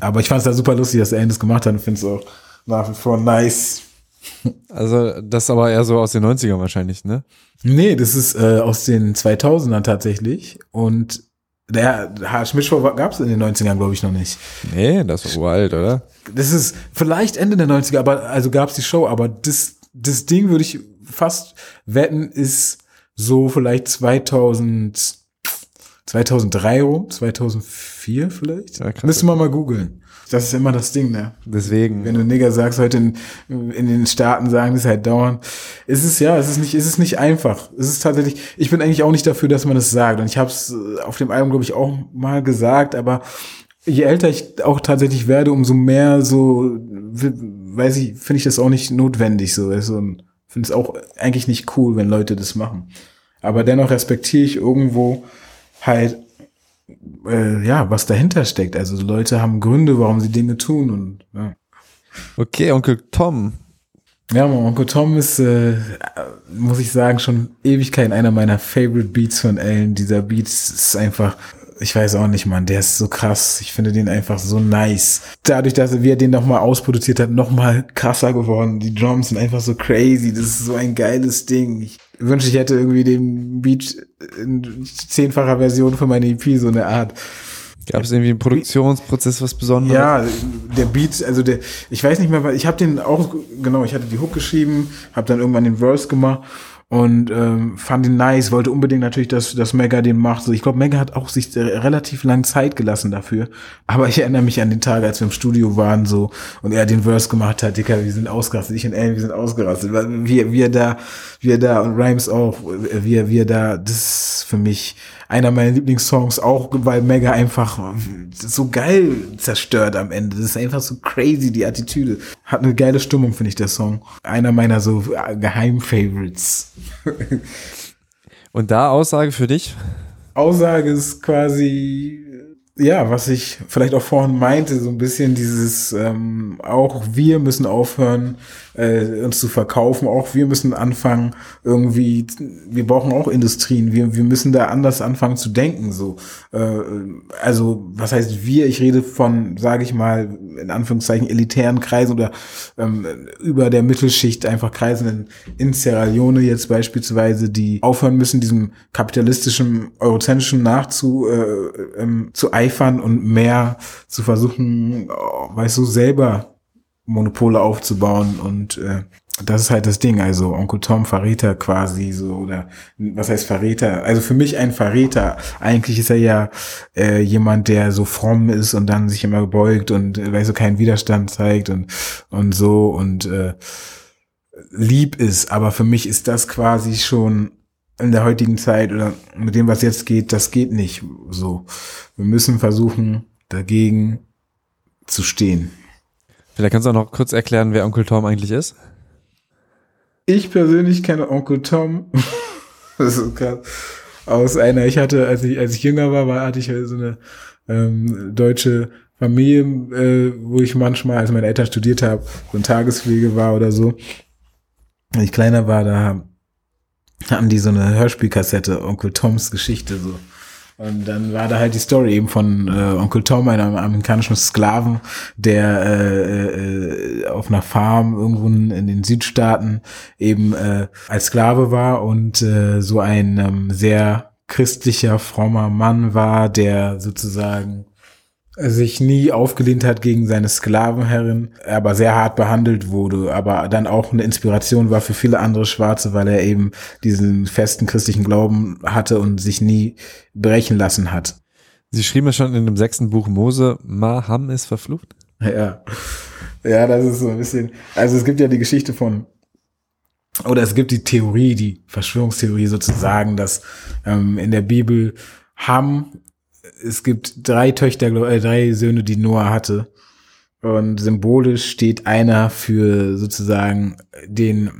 Speaker 2: Aber ich fand es da super lustig, dass er das gemacht hat und finde es auch nach wie vor nice.
Speaker 1: Also das ist aber eher so aus den 90ern wahrscheinlich, ne?
Speaker 2: Nee, das ist äh, aus den 2000ern tatsächlich und der H. Schmidt-Show gab es in den 90ern, glaube ich, noch nicht.
Speaker 1: Nee, das ist uralt, oder?
Speaker 2: Das ist vielleicht Ende der 90er, aber also gab es die Show, aber das, das Ding würde ich fast wetten, ist so vielleicht 2000, 2003 rum, 2004 vielleicht. Ja, krass. Müsste man mal googeln. Das ist immer das Ding, ne?
Speaker 1: Deswegen.
Speaker 2: Wenn du Nigger sagst, heute in, in den Staaten sagen das halt dauernd. Es ist ja, es ist nicht, es ist nicht einfach. Es ist tatsächlich, ich bin eigentlich auch nicht dafür, dass man das sagt. Und ich habe es äh, auf dem Album, glaube ich, auch mal gesagt, aber je älter ich auch tatsächlich werde, umso mehr so, weiß ich, finde ich das auch nicht notwendig, so, so ein finde es auch eigentlich nicht cool, wenn Leute das machen. Aber dennoch respektiere ich irgendwo halt, äh, ja, was dahinter steckt. Also Leute haben Gründe, warum sie Dinge tun und ja.
Speaker 1: Okay, Onkel Tom.
Speaker 2: Ja, mein Onkel Tom ist, äh, muss ich sagen, schon Ewigkeit einer meiner Favorite Beats von Ellen. Dieser Beat ist einfach ich weiß auch nicht, Mann, der ist so krass. Ich finde den einfach so nice. Dadurch, dass er den nochmal ausproduziert hat, nochmal krasser geworden. Die Drums sind einfach so crazy. Das ist so ein geiles Ding. Ich wünsche, ich hätte irgendwie den Beat in zehnfacher Version für meine EP, so eine Art.
Speaker 1: Gab es irgendwie im Produktionsprozess was Besonderes?
Speaker 2: Ja, der Beat, also der, ich weiß nicht mehr, weil ich habe den auch, genau, ich hatte die Hook geschrieben, habe dann irgendwann den Verse gemacht und ähm, fand ihn nice, wollte unbedingt natürlich, dass, dass Mega den macht. So, ich glaube, Mega hat auch sich relativ lang Zeit gelassen dafür. Aber ich erinnere mich an den Tag, als wir im Studio waren so und er den Verse gemacht hat, Dicker, wir sind ausgerastet, ich und Ellen, wir sind ausgerastet. Wir, wir da, wir da und Rhymes auch, wir, wir da, das ist für mich einer meiner Lieblingssongs, auch weil Mega einfach so geil zerstört am Ende. Das ist einfach so crazy, die Attitüde. Hat eine geile Stimmung, finde ich, der Song. Einer meiner so Geheim-Favorites.
Speaker 1: Und da Aussage für dich?
Speaker 2: Aussage ist quasi ja, was ich vielleicht auch vorhin meinte, so ein bisschen dieses, ähm, auch wir müssen aufhören, äh, uns zu verkaufen, auch wir müssen anfangen, irgendwie, wir brauchen auch Industrien, wir, wir müssen da anders anfangen zu denken, so. Äh, also, was heißt wir? Ich rede von, sage ich mal, in Anführungszeichen elitären Kreisen oder ähm, über der Mittelschicht einfach Kreisen in, in Sierra Leone jetzt beispielsweise, die aufhören müssen, diesem kapitalistischen, eurozentrischen nachzu, äh, ähm, zu eifern und mehr zu versuchen, oh, weißt du, selber Monopole aufzubauen und äh, das ist halt das Ding, also Onkel Tom Verräter quasi so oder was heißt Verräter? Also für mich ein Verräter. Eigentlich ist er ja äh, jemand, der so fromm ist und dann sich immer beugt und äh, weißt du keinen Widerstand zeigt und und so und äh, lieb ist. Aber für mich ist das quasi schon in der heutigen Zeit oder mit dem, was jetzt geht, das geht nicht so. Wir müssen versuchen, dagegen zu stehen.
Speaker 1: Vielleicht kannst du auch noch kurz erklären, wer Onkel Tom eigentlich ist?
Speaker 2: Ich persönlich kenne Onkel Tom. [laughs] das ist krass. Aus einer, ich hatte, als ich, als ich jünger war, war hatte ich halt so eine ähm, deutsche Familie, äh, wo ich manchmal, als meine Eltern studiert haben, so ein Tagespflege war oder so. Als ich kleiner war, da haben die so eine Hörspielkassette, Onkel Toms Geschichte, so. Und dann war da halt die Story eben von äh, Onkel Tom, einem amerikanischen Sklaven, der äh, äh, auf einer Farm irgendwo in den Südstaaten eben äh, als Sklave war und äh, so ein ähm, sehr christlicher, frommer Mann war, der sozusagen sich nie aufgelehnt hat gegen seine Sklavenherrin, aber sehr hart behandelt wurde, aber dann auch eine Inspiration war für viele andere Schwarze, weil er eben diesen festen christlichen Glauben hatte und sich nie brechen lassen hat.
Speaker 1: Sie schrieben ja schon in dem sechsten Buch Mose, Maham ist verflucht.
Speaker 2: Ja. Ja, das ist so ein bisschen, also es gibt ja die Geschichte von oder es gibt die Theorie, die Verschwörungstheorie sozusagen, dass ähm, in der Bibel Ham es gibt drei Töchter, äh, drei Söhne, die Noah hatte. Und symbolisch steht einer für sozusagen den äh,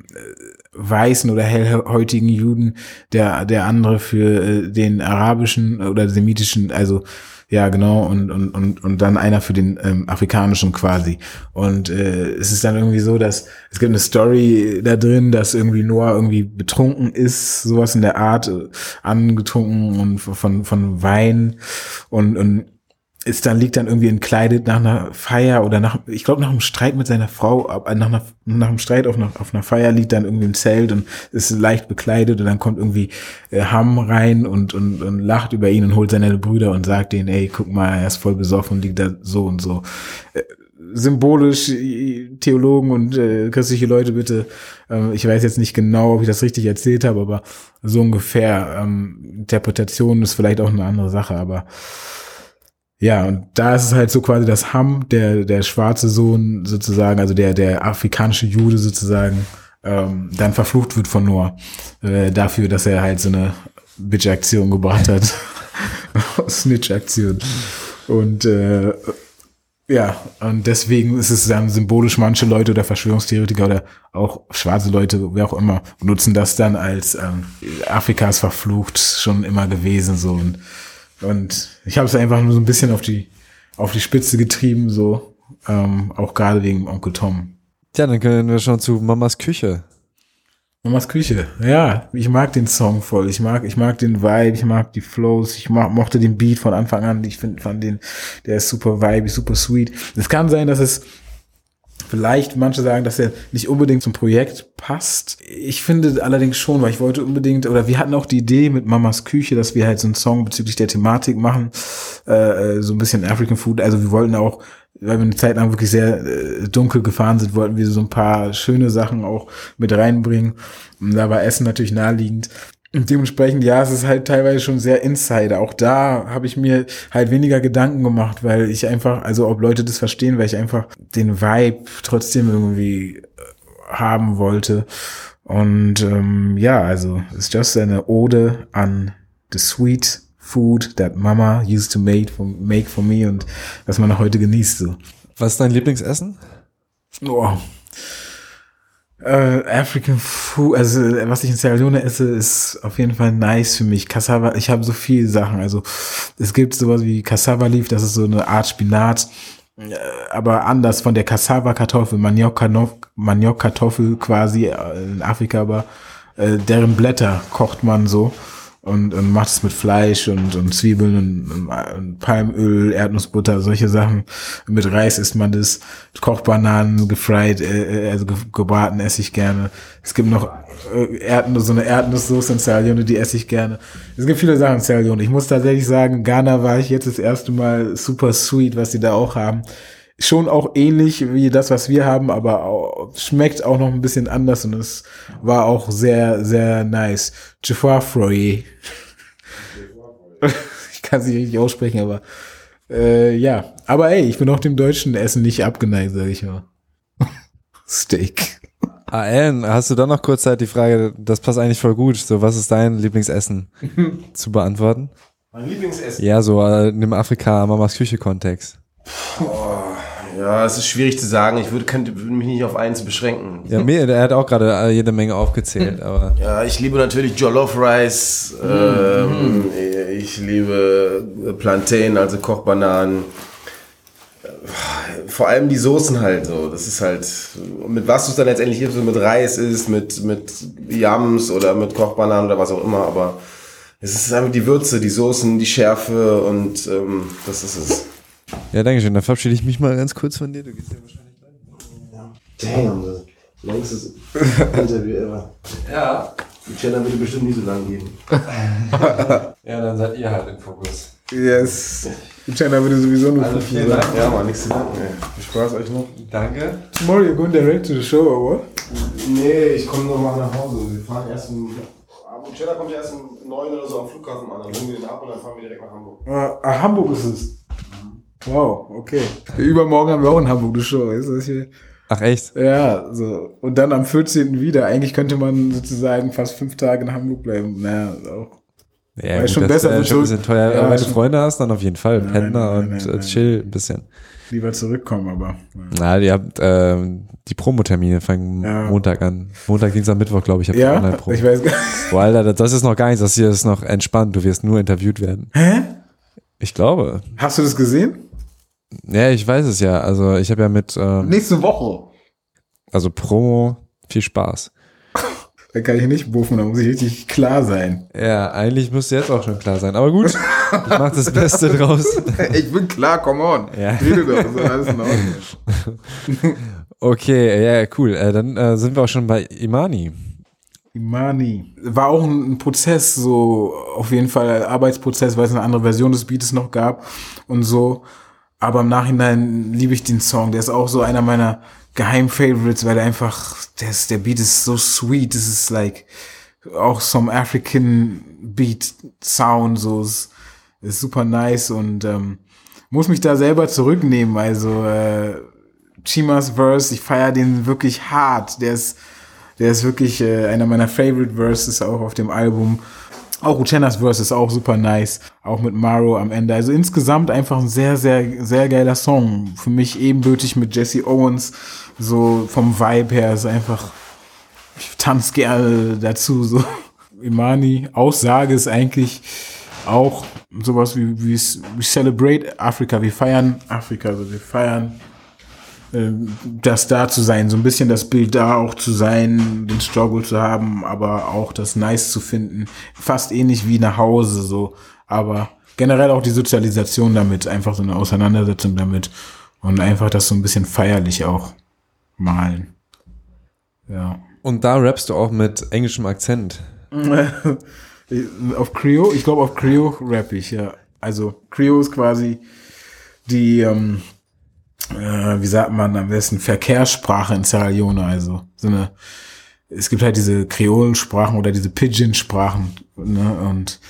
Speaker 2: weißen oder hellhäutigen Juden, der, der andere für äh, den arabischen oder semitischen, also ja, genau, und, und, und, und dann einer für den ähm, afrikanischen quasi. Und äh, es ist dann irgendwie so, dass es gibt eine Story da drin, dass irgendwie Noah irgendwie betrunken ist, sowas in der Art, äh, angetrunken und von, von Wein und, und ist dann liegt dann irgendwie entkleidet nach einer Feier oder nach ich glaube nach einem Streit mit seiner Frau äh, nach einer, nach einem Streit auf einer, auf einer Feier liegt dann irgendwie im Zelt und ist leicht bekleidet und dann kommt irgendwie äh, Ham rein und, und und lacht über ihn und holt seine Brüder und sagt denen ey guck mal er ist voll besoffen und liegt da so und so. Äh, symbolisch Theologen und äh, christliche Leute bitte. Äh, ich weiß jetzt nicht genau ob ich das richtig erzählt habe aber so ungefähr ähm, Interpretation ist vielleicht auch eine andere Sache aber ja, und da ist es halt so quasi das Ham, der, der schwarze Sohn sozusagen, also der, der afrikanische Jude sozusagen, ähm, dann verflucht wird von Noah, äh, dafür, dass er halt so eine Bitch-Aktion gebracht hat. [laughs] Snitch-Aktion. Und äh, ja, und deswegen ist es dann symbolisch, manche Leute oder Verschwörungstheoretiker oder auch schwarze Leute, wer auch immer, nutzen das dann als ähm, Afrika ist verflucht schon immer gewesen so und und ich habe es einfach nur so ein bisschen auf die, auf die Spitze getrieben, so. Ähm, auch gerade wegen Onkel Tom.
Speaker 1: Tja, dann können wir schon zu Mamas Küche.
Speaker 2: Mamas Küche, ja, ich mag den Song voll, ich mag, ich mag den Vibe, ich mag die Flows, ich mag, mochte den Beat von Anfang an, ich finde, fand den, der ist super vibe, super sweet. Es kann sein, dass es Vielleicht manche sagen, dass er nicht unbedingt zum Projekt passt. Ich finde allerdings schon, weil ich wollte unbedingt, oder wir hatten auch die Idee mit Mamas Küche, dass wir halt so einen Song bezüglich der Thematik machen, äh, so ein bisschen African Food. Also wir wollten auch, weil wir eine Zeit lang wirklich sehr äh, dunkel gefahren sind, wollten wir so ein paar schöne Sachen auch mit reinbringen. Und da war Essen natürlich naheliegend. Und dementsprechend, ja, es ist halt teilweise schon sehr Insider. Auch da habe ich mir halt weniger Gedanken gemacht, weil ich einfach, also ob Leute das verstehen, weil ich einfach den Vibe trotzdem irgendwie äh, haben wollte. Und ähm, ja, also it's just eine Ode an the sweet food that Mama used to make for, make for me und was man noch heute genießt. So.
Speaker 1: Was ist dein Lieblingsessen?
Speaker 2: Oh, äh, African Food, also was ich in Sierra Leone esse, ist auf jeden Fall nice für mich. Cassava, ich habe so viele Sachen. Also es gibt sowas wie Cassava Leaf, das ist so eine Art Spinat, äh, aber anders von der Cassava-Kartoffel, Maniok-Kartoffel quasi äh, in Afrika, aber äh, deren Blätter kocht man so und, und macht es mit Fleisch und, und Zwiebeln und, und Palmöl, Erdnussbutter, solche Sachen. Mit Reis isst man das. Kochbananen, gefried, äh, äh also gebraten esse ich gerne. Es gibt noch äh, Erdnuss, so eine Erdnusssoße in Sierra Leone, die esse ich gerne. Es gibt viele Sachen in Sierra Leone. Ich muss tatsächlich sagen, Ghana war ich jetzt das erste Mal super sweet, was sie da auch haben schon auch ähnlich wie das, was wir haben, aber auch, schmeckt auch noch ein bisschen anders und es war auch sehr, sehr nice. Jafafroye. [laughs] ich kann es nicht richtig aussprechen, aber äh, ja. Aber ey, ich bin auch dem deutschen Essen nicht abgeneigt, sag ich mal. [laughs] Steak.
Speaker 1: Ah, Alan, hast du dann noch kurz Zeit die Frage, das passt eigentlich voll gut, so was ist dein Lieblingsessen [laughs] zu beantworten?
Speaker 3: Mein Lieblingsessen?
Speaker 1: Ja, so äh, in dem Afrika-Mamas Küche-Kontext.
Speaker 3: Oh, ja, es ist schwierig zu sagen. Ich würde, könnte, würde mich nicht auf eins beschränken.
Speaker 1: Ja, mir, er hat auch gerade äh, jede Menge aufgezählt, aber.
Speaker 3: Ja, ich liebe natürlich Jollof Rice. Ähm, ich liebe Plantain, also Kochbananen. Vor allem die Soßen halt so. Das ist halt, mit was du es dann letztendlich so mit Reis ist, mit, mit Yams oder mit Kochbananen oder was auch immer, aber Es ist einfach die Würze, die Soßen, die Schärfe und ähm, das ist es.
Speaker 1: Ja, danke schön. Dann verabschiede ich mich mal ganz kurz von dir. Du gehst ja wahrscheinlich
Speaker 3: Damn, das längstes [laughs] Interview ever.
Speaker 1: Ja.
Speaker 3: Die Channel würde bestimmt nie so lang gehen. [laughs]
Speaker 1: Ja, dann seid ihr halt im Fokus.
Speaker 2: Yes. China würde sowieso nur
Speaker 1: Also vielen. Dank.
Speaker 3: Ja, mal nichts zu danken. Viel Spaß euch noch.
Speaker 1: Danke.
Speaker 2: Tomorrow you're going direct to the show, or what?
Speaker 3: Nee, ich komme noch mal nach Hause. Wir fahren erst um. Channel kommt ja erst um 9 oder so am Flughafen an. Dann holen wir den ab und dann fahren wir direkt nach Hamburg.
Speaker 2: Ah, ah, Hamburg ist es. Wow, okay. Übermorgen haben wir auch in Hamburg eine Show. Ist das hier?
Speaker 1: Ach echt?
Speaker 2: Ja, so. Und dann am 14. wieder. Eigentlich könnte man sozusagen fast fünf Tage in Hamburg bleiben. Naja, auch.
Speaker 1: Ja,
Speaker 2: Weil schon besser
Speaker 1: äh, schon ein bisschen teuer.
Speaker 2: Ja,
Speaker 1: Aber wenn du Freunde hast, dann auf jeden Fall.
Speaker 2: Nein,
Speaker 1: Pendler
Speaker 2: nein,
Speaker 1: und
Speaker 2: nein,
Speaker 1: äh,
Speaker 2: nein.
Speaker 1: chill ein bisschen.
Speaker 2: Lieber zurückkommen, aber. ja.
Speaker 1: Na, ihr habt ähm, die Promotermine fangen
Speaker 2: Ja.
Speaker 1: Montag an. Montag, Dienstag, Mittwoch, glaube ich, habt ihr
Speaker 2: Ja,
Speaker 1: Online-Promo.
Speaker 2: ich weiß gar nicht.
Speaker 1: Boah, Alter, das ist noch gar nichts. Das hier ist noch entspannt. Du wirst nur interviewt werden.
Speaker 2: Hä?
Speaker 1: Ich glaube.
Speaker 2: Hast du das gesehen?
Speaker 1: Ja, ich weiß es ja. Also ich habe ja mit, ähm,
Speaker 2: Nächste Woche.
Speaker 1: also Promo, viel Spaß.
Speaker 2: Da kann ich nicht buffen, da muss ich richtig klar sein.
Speaker 1: Ja, eigentlich müsste jetzt auch schon klar sein. Aber gut, ich mach das Beste draus. [laughs]
Speaker 2: ich bin klar, come on.
Speaker 1: Ja.
Speaker 2: Rede doch, ist doch alles in Ordnung. [laughs]
Speaker 1: Okay, ja, cool. Äh, dann äh, sind wir auch schon bei Imani.
Speaker 2: Imani. War auch ein, Prozess, so auf jeden Fall Arbeitsprozess, weil es eine andere Version des Beates noch gab und so. Aber im Nachhinein liebe ich den Song. Der ist auch so einer meiner Geheim-Favorites, weil der einfach, der, ist, der Beat ist so sweet. Das ist like auch some African Beat Sound, so ist, ist super nice und ähm, muss mich da selber zurücknehmen. Also äh, Chimas Verse, ich feiere den wirklich hart. Der ist der ist wirklich äh, einer meiner Favorite Verses auch auf dem Album. Auch Uchennas Verse ist auch super nice. Auch mit Maro am Ende. Also insgesamt einfach ein sehr, sehr, sehr geiler Song. Für mich ebenbürtig mit Jesse Owens. So vom Vibe her ist einfach, ich tanze gerne dazu. So Imani, Aussage ist eigentlich auch sowas wie, wie we celebrate Afrika. Wir feiern Afrika. Also wir feiern das da zu sein, so ein bisschen das Bild da auch zu sein, den Struggle zu haben, aber auch das Nice zu finden. Fast ähnlich wie nach Hause, so. Aber generell auch die Sozialisation damit, einfach so eine Auseinandersetzung damit und einfach das so ein bisschen feierlich auch malen. Ja.
Speaker 1: Und da rappst du auch mit englischem Akzent. [laughs]
Speaker 2: auf Creo, ich glaube auf Creo rap ich, ja. Also Creo ist quasi die, ähm, äh, wie sagt man am besten, Verkehrssprache in Sierra Leone, also. So eine, es gibt halt diese Kreolensprachen oder diese Pidgin-Sprachen, ne, und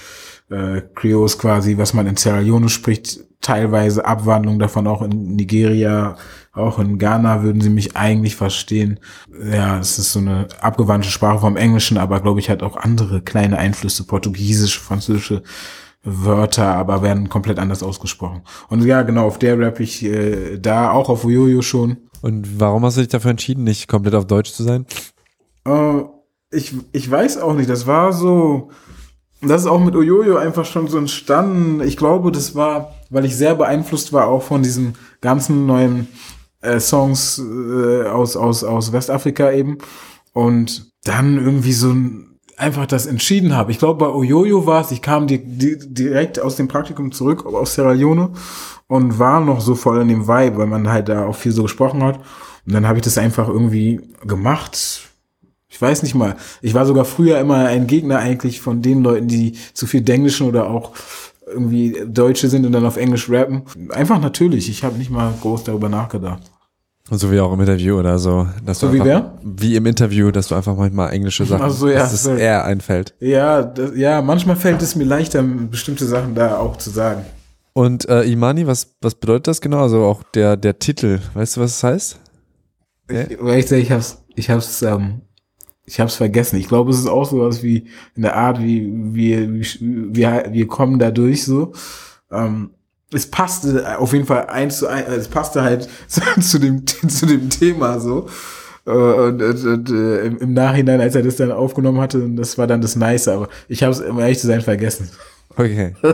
Speaker 2: äh, Creole ist quasi, was man in Sierra Leone spricht, teilweise Abwandlung davon auch in Nigeria, auch in Ghana würden sie mich eigentlich verstehen. Ja, es ist so eine abgewandte Sprache vom Englischen, aber glaube ich hat auch andere kleine Einflüsse, portugiesische, französische Wörter, aber werden komplett anders ausgesprochen. Und ja, genau, auf der rap ich äh, da, auch auf Uyoyo schon.
Speaker 1: Und warum hast du dich dafür entschieden, nicht komplett auf Deutsch zu sein?
Speaker 2: Äh, ich, ich weiß auch nicht, das war so, das ist auch mit Oyoyo einfach schon so entstanden. Ich glaube, das war, weil ich sehr beeinflusst war auch von diesen ganzen neuen äh, Songs äh, aus, aus, aus Westafrika eben. Und dann irgendwie so ein, einfach das entschieden habe. Ich glaube, bei Oyoyo war es, ich kam di di direkt aus dem Praktikum zurück aus Sierra Leone und war noch so voll in dem Vibe, weil man halt da auch viel so gesprochen hat. Und dann habe ich das einfach irgendwie gemacht. Ich weiß nicht mal. Ich war sogar früher immer ein Gegner eigentlich von den Leuten, die zu viel Denglischen oder auch irgendwie Deutsche sind und dann auf Englisch rappen. Einfach natürlich. Ich habe nicht mal groß darüber nachgedacht.
Speaker 1: Und so wie auch im Interview oder so. Dass
Speaker 2: So
Speaker 1: du
Speaker 2: wie
Speaker 1: einfach,
Speaker 2: wer?
Speaker 1: Wie im Interview, dass du einfach manchmal englische Sachen,
Speaker 2: Ach so, ja,
Speaker 1: dass es
Speaker 2: sorry.
Speaker 1: eher einfällt.
Speaker 2: Ja, das, ja, manchmal fällt es mir leichter, bestimmte Sachen da auch zu sagen.
Speaker 1: Und äh, Imani, was, was bedeutet das genau? Also auch der, der Titel, weißt du, was es heißt?
Speaker 2: Ich, weil ich, sag, ich hab's, ich hab's, ähm, ich hab's vergessen. Ich glaube, es ist auch sowas wie in der Art, wie wir, wie, wir, wir kommen da durch so. Ähm, es passte auf jeden Fall eins zu eins, es passte halt [laughs] zu, dem, zu dem Thema so. Äh, Und, und, und äh, im, im Nachhinein, als er das dann aufgenommen hatte, das war dann das Nice, aber ich habe es, um ehrlich zu sein, vergessen.
Speaker 1: Okay. [laughs]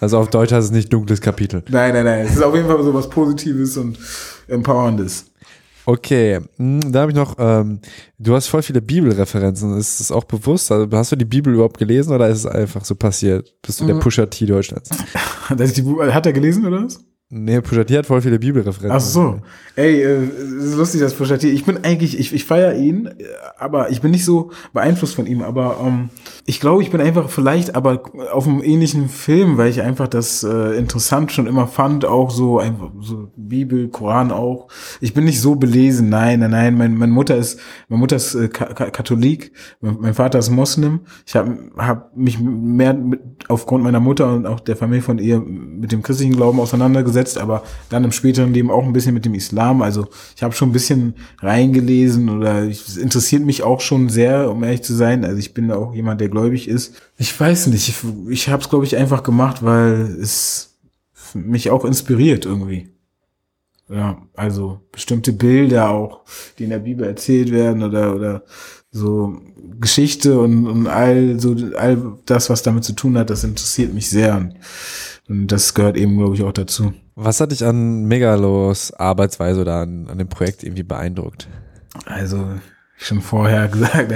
Speaker 1: Also auf Deutsch heißt es nicht dunkles Kapitel.
Speaker 2: nein, nein, nein. Es ist auf jeden Fall so was Positives und Empowerndes.
Speaker 1: Okay, hm, da habe ich noch, ähm, du hast voll viele Bibelreferenzen. Ist das auch bewusst? Also hast du die Bibel überhaupt gelesen oder ist es einfach so passiert? Bist du der
Speaker 2: Mhm.
Speaker 1: Pusher T Deutschlands? [laughs]
Speaker 2: Hat er gelesen oder was?
Speaker 1: Nee, Pusha T hat voll viele Bibelreferenzen.
Speaker 2: Ach so. Ey, äh, ist lustig, dass Pusha T. Ich bin eigentlich, ich, ich feiere ihn, aber ich bin nicht so beeinflusst von ihm. Aber ähm, ich glaube, ich bin einfach vielleicht aber auf einem ähnlichen Film, weil ich einfach das äh, interessant schon immer fand, auch so einfach so Bibel, Koran auch. Ich bin nicht so belesen, nein, nein, nein. Mein, meine Mutter ist, meine Mutter ist äh, Ka Katholik, mein, mein Vater ist Moslem. Ich habe hab mich mehr mit, aufgrund meiner Mutter und auch der Familie von ihr mit dem christlichen Glauben auseinandergesetzt, aber dann im späteren Leben auch ein bisschen mit dem Islam. Also ich habe schon ein bisschen reingelesen oder es interessiert mich auch schon sehr, um ehrlich zu sein. Also ich bin auch jemand, der gläubig ist. Ich weiß nicht, ich, ich habe es, glaube ich, einfach gemacht, weil es mich auch inspiriert irgendwie. Ja, also bestimmte Bilder auch, die in der Bibel erzählt werden oder, oder so Geschichte und, und all so all das, was damit zu tun hat, das interessiert mich sehr und, und das gehört eben, glaube ich, auch dazu.
Speaker 1: Was hat dich an Megalos Arbeitsweise oder an, an dem Projekt irgendwie beeindruckt?
Speaker 2: Also schon vorher [laughs] gesagt,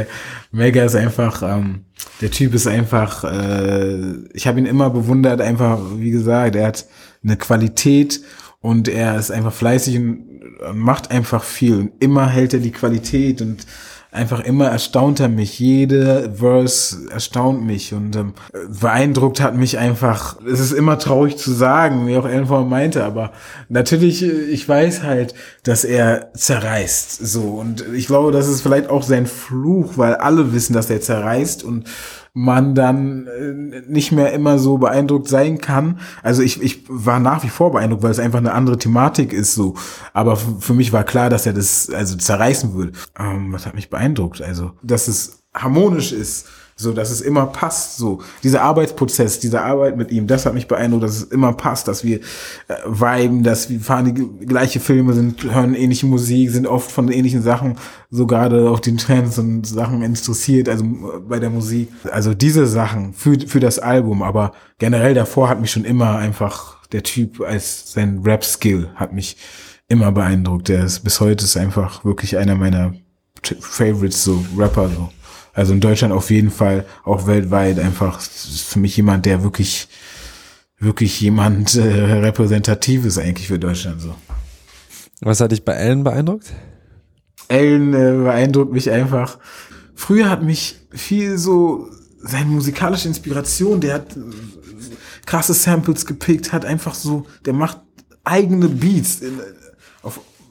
Speaker 2: Mega ist einfach, ähm, der Typ ist einfach, äh, ich habe ihn immer bewundert, einfach, wie gesagt, er hat eine Qualität und er ist einfach fleißig und, und macht einfach viel und immer hält er die Qualität und einfach immer erstaunt er mich. Jede Verse erstaunt mich und ähm, beeindruckt hat mich einfach. Es ist immer traurig zu sagen, wie auch Ellenform meinte, aber natürlich, äh, ich weiß halt, dass er zerreißt. So und ich glaube, das ist vielleicht auch sein Fluch, weil alle wissen, dass er zerreißt und man dann äh, nicht mehr immer so beeindruckt sein kann. Also ich, ich war nach wie vor beeindruckt, weil es einfach eine andere Thematik ist so. Aber für mich war klar, dass er das also zerreißen würde. Ähm, was hat mich beeindruckt? Also, dass es harmonisch ist, so dass es immer passt. So dieser Arbeitsprozess, diese Arbeit mit ihm, das hat mich beeindruckt, dass es immer passt, dass wir äh, viben, dass wir fahren die gleiche Filme, sind hören ähnliche Musik, sind oft von ähnlichen Sachen so gerade auf den Trends und Sachen interessiert, also äh, bei der Musik. Also diese Sachen für für das Album, aber generell davor hat mich schon immer einfach der Typ als sein Rap-Skill hat mich immer beeindruckt. Der ist bis heute ist einfach wirklich einer meiner Favorites, so Rapper so. Also in Deutschland auf jeden Fall, auch weltweit einfach für mich jemand, der wirklich, wirklich jemand äh, repräsentativ ist eigentlich für Deutschland so.
Speaker 1: Was hat dich bei Ellen beeindruckt?
Speaker 2: Ellen äh, beeindruckt mich einfach. Früher hat mich viel so seine musikalische Inspiration, der hat äh, krasse Samples gepickt, hat einfach so, der macht eigene Beats in,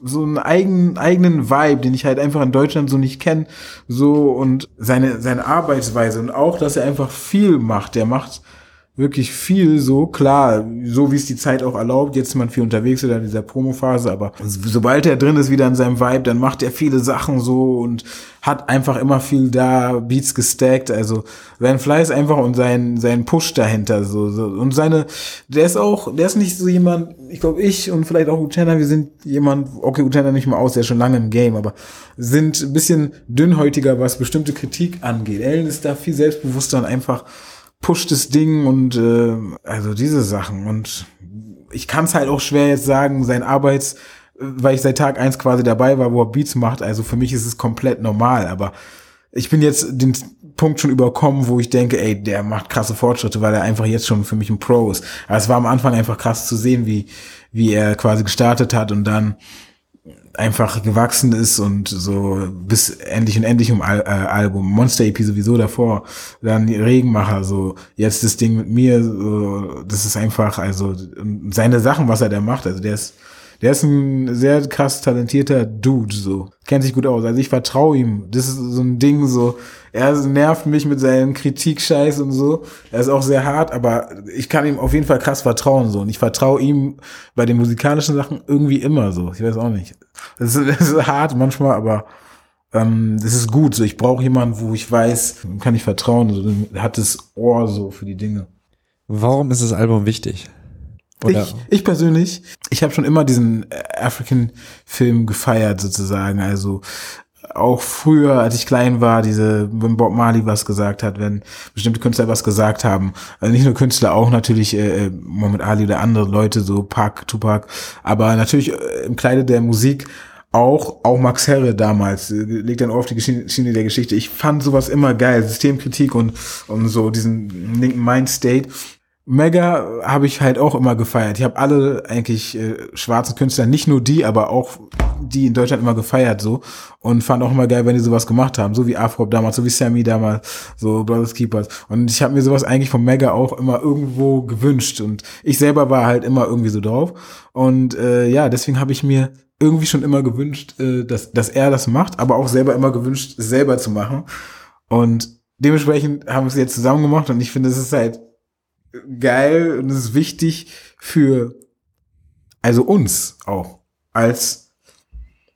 Speaker 2: so einen eigenen, eigenen Vibe, den ich halt einfach in Deutschland so nicht kenne, so und seine, seine Arbeitsweise und auch, dass er einfach viel macht, der macht wirklich viel so, klar, so wie es die Zeit auch erlaubt, jetzt ist man viel unterwegs oder in dieser Promophase, aber sobald er drin ist wieder in seinem Vibe, dann macht er viele Sachen so und hat einfach immer viel da, Beats gestackt, also sein Fleiß einfach und sein, sein Push dahinter, so, so, und seine, der ist auch, der ist nicht so jemand, ich glaube ich und vielleicht auch Utena, wir sind jemand, okay, Utena nicht mal aus, der ist schon lange im Game, aber sind ein bisschen dünnhäutiger, was bestimmte Kritik angeht. Ellen ist da viel selbstbewusster und einfach pusht das Ding und äh, also diese Sachen. Und ich kann es halt auch schwer jetzt sagen, sein Arbeits, weil ich seit Tag eins quasi dabei war, wo er Beats macht, also für mich ist es komplett normal, aber ich bin jetzt den Punkt schon überkommen, wo ich denke, ey, der macht krasse Fortschritte, weil er einfach jetzt schon für mich ein Pro ist. Aber es war am Anfang einfach krass zu sehen, wie, wie er quasi gestartet hat und dann einfach gewachsen ist und so bis endlich und endlich um Al äh, Album. Monster EP sowieso davor dann Regenmacher so jetzt das Ding mit mir so, das ist einfach also seine Sachen was er da macht also der ist der ist ein sehr krass talentierter Dude so. Kennt sich gut aus also ich vertraue ihm. Das ist so ein Ding so er nervt mich mit seinem Kritikscheiß und so er ist auch sehr hart aber ich kann ihm auf jeden Fall krass vertrauen so und ich vertraue ihm bei den musikalischen Sachen irgendwie immer so ich weiß auch nicht das ist, [laughs] das ist hart manchmal, aber ähm, das ist gut. So, ich brauche jemanden, wo ich weiß, dem kann ich vertrauen. So, hat das Ohr so für die Dinge.
Speaker 1: Warum ist das Album wichtig? Oder
Speaker 2: Ich, ich persönlich, ich habe schon immer diesen African-Film gefeiert sozusagen. Also auch früher, als ich klein war, diese, wenn Bob Marley was gesagt hat, wenn bestimmte Künstler was gesagt haben, also nicht nur Künstler, auch natürlich äh, Muhammad Ali oder andere Leute, so Park, Tupac, aber natürlich äh, im Kleide der Musik auch, auch Max Herre damals, äh, legt dann auf die Schiene der Geschichte. Ich fand sowas immer geil, Systemkritik und, und so diesen linken Mindstate. Mega habe ich halt auch immer gefeiert. Ich habe alle eigentlich äh, schwarzen Künstler, nicht nur die, aber auch die in Deutschland immer gefeiert so und fand auch immer geil, wenn die sowas gemacht haben, so wie Afro damals, so wie Sammy damals, so Brothers Keepers. Und ich habe mir sowas eigentlich von Mega auch immer irgendwo gewünscht und ich selber war halt immer irgendwie so drauf und äh, ja, deswegen habe ich mir irgendwie schon immer gewünscht, äh, dass, dass er das macht, aber auch selber immer gewünscht, selber zu machen. Und dementsprechend haben wir es jetzt zusammen gemacht und ich finde, es ist halt geil und es ist wichtig für, also uns auch, als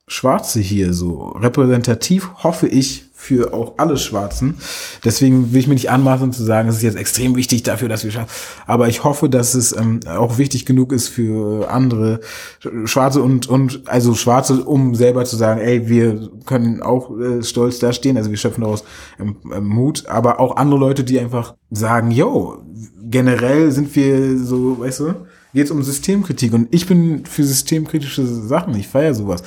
Speaker 2: Schwarze hier so repräsentativ, hoffe ich, für auch alle Schwarzen. Deswegen will ich mir nicht anmaßen zu sagen, es ist jetzt extrem wichtig dafür, dass wir schaffen. Aber ich hoffe, dass es ähm, auch wichtig genug ist für andere Schwarze und, und also Schwarze, um selber zu sagen, ey, wir können auch äh, stolz da stehen. Also wir schöpfen daraus ähm, ähm, Mut. Aber auch andere Leute, die einfach sagen, yo, generell sind wir so, weißt du, geht's um Systemkritik. Und ich bin für systemkritische Sachen. Ich feiere sowas.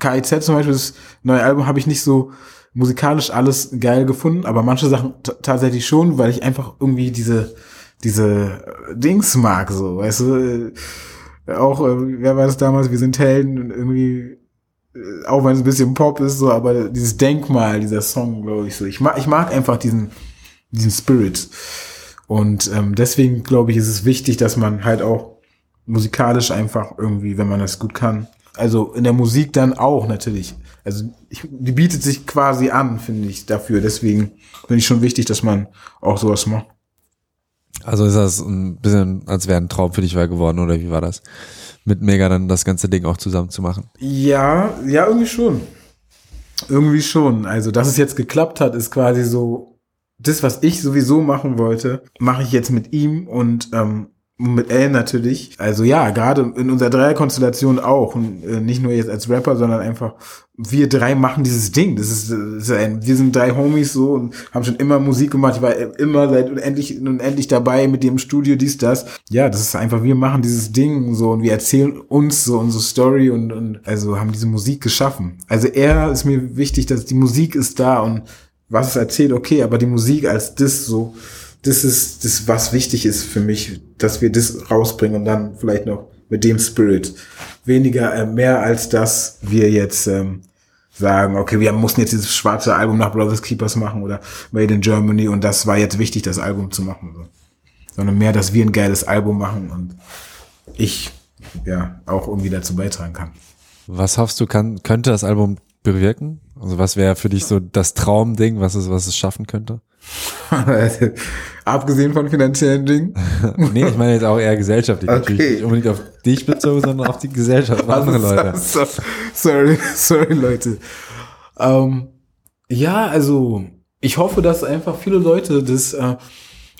Speaker 2: KIZ zum Beispiel, das neue Album habe ich nicht so musikalisch alles geil gefunden, aber manche Sachen tatsächlich schon, weil ich einfach irgendwie diese, diese Dings mag, so, weißt du, äh, auch, äh, wer war das damals, wir sind Helden, irgendwie, äh, auch wenn es ein bisschen Pop ist, so, aber dieses Denkmal, dieser Song, glaube ich, so, ich mag, ich mag einfach diesen, diesen Spirit. Und ähm, deswegen glaube ich, ist es wichtig, dass man halt auch musikalisch einfach irgendwie, wenn man das gut kann, also in der Musik dann auch natürlich. Also ich, die bietet sich quasi an, finde ich, dafür. Deswegen finde ich schon wichtig, dass man auch sowas macht.
Speaker 1: Also ist das ein bisschen, als wäre ein Traum für dich wahr geworden, oder wie war das? Mit Mega dann das ganze Ding auch zusammen zu machen?
Speaker 2: Ja, ja, irgendwie schon. Irgendwie schon. Also, dass es jetzt geklappt hat, ist quasi so, das, was ich sowieso machen wollte, mache ich jetzt mit ihm und ähm, mit L natürlich. Also ja, gerade in unserer Dreierkonstellation auch. Und äh, nicht nur jetzt als Rapper, sondern einfach, wir drei machen dieses Ding. Das ist, das ist ein, wir sind drei Homies so und haben schon immer Musik gemacht. Ich war immer seit unendlich, unendlich dabei mit dem Studio, dies, das. Ja, das ist einfach, wir machen dieses Ding so und wir erzählen uns so unsere Story und, und also haben diese Musik geschaffen. Also er ist mir wichtig, dass die Musik ist da und was es erzählt, okay, aber die Musik als das so, das ist das, was wichtig ist für mich, dass wir das rausbringen und dann vielleicht noch mit dem Spirit. Weniger, äh, mehr als dass wir jetzt ähm, sagen, okay, wir mussten jetzt dieses schwarze Album nach Brothers Keepers machen oder Made in Germany und das war jetzt wichtig, das Album zu machen. So. Sondern mehr, dass wir ein geiles Album machen und ich ja auch irgendwie dazu beitragen kann.
Speaker 1: Was hoffst du, kann, könnte das Album bewirken? Also was wäre für dich so das Traumding, was es, was es schaffen könnte? [laughs]
Speaker 2: Abgesehen von finanziellen Dingen? [laughs]
Speaker 1: nee, ich meine jetzt auch eher gesellschaftlich. Okay. Natürlich nicht unbedingt auf dich bezogen, sondern auf die Gesellschaft, auf andere also, Leute. So,
Speaker 2: sorry, [laughs] sorry, Leute. Ähm, ja, also ich hoffe, dass einfach viele Leute das, äh,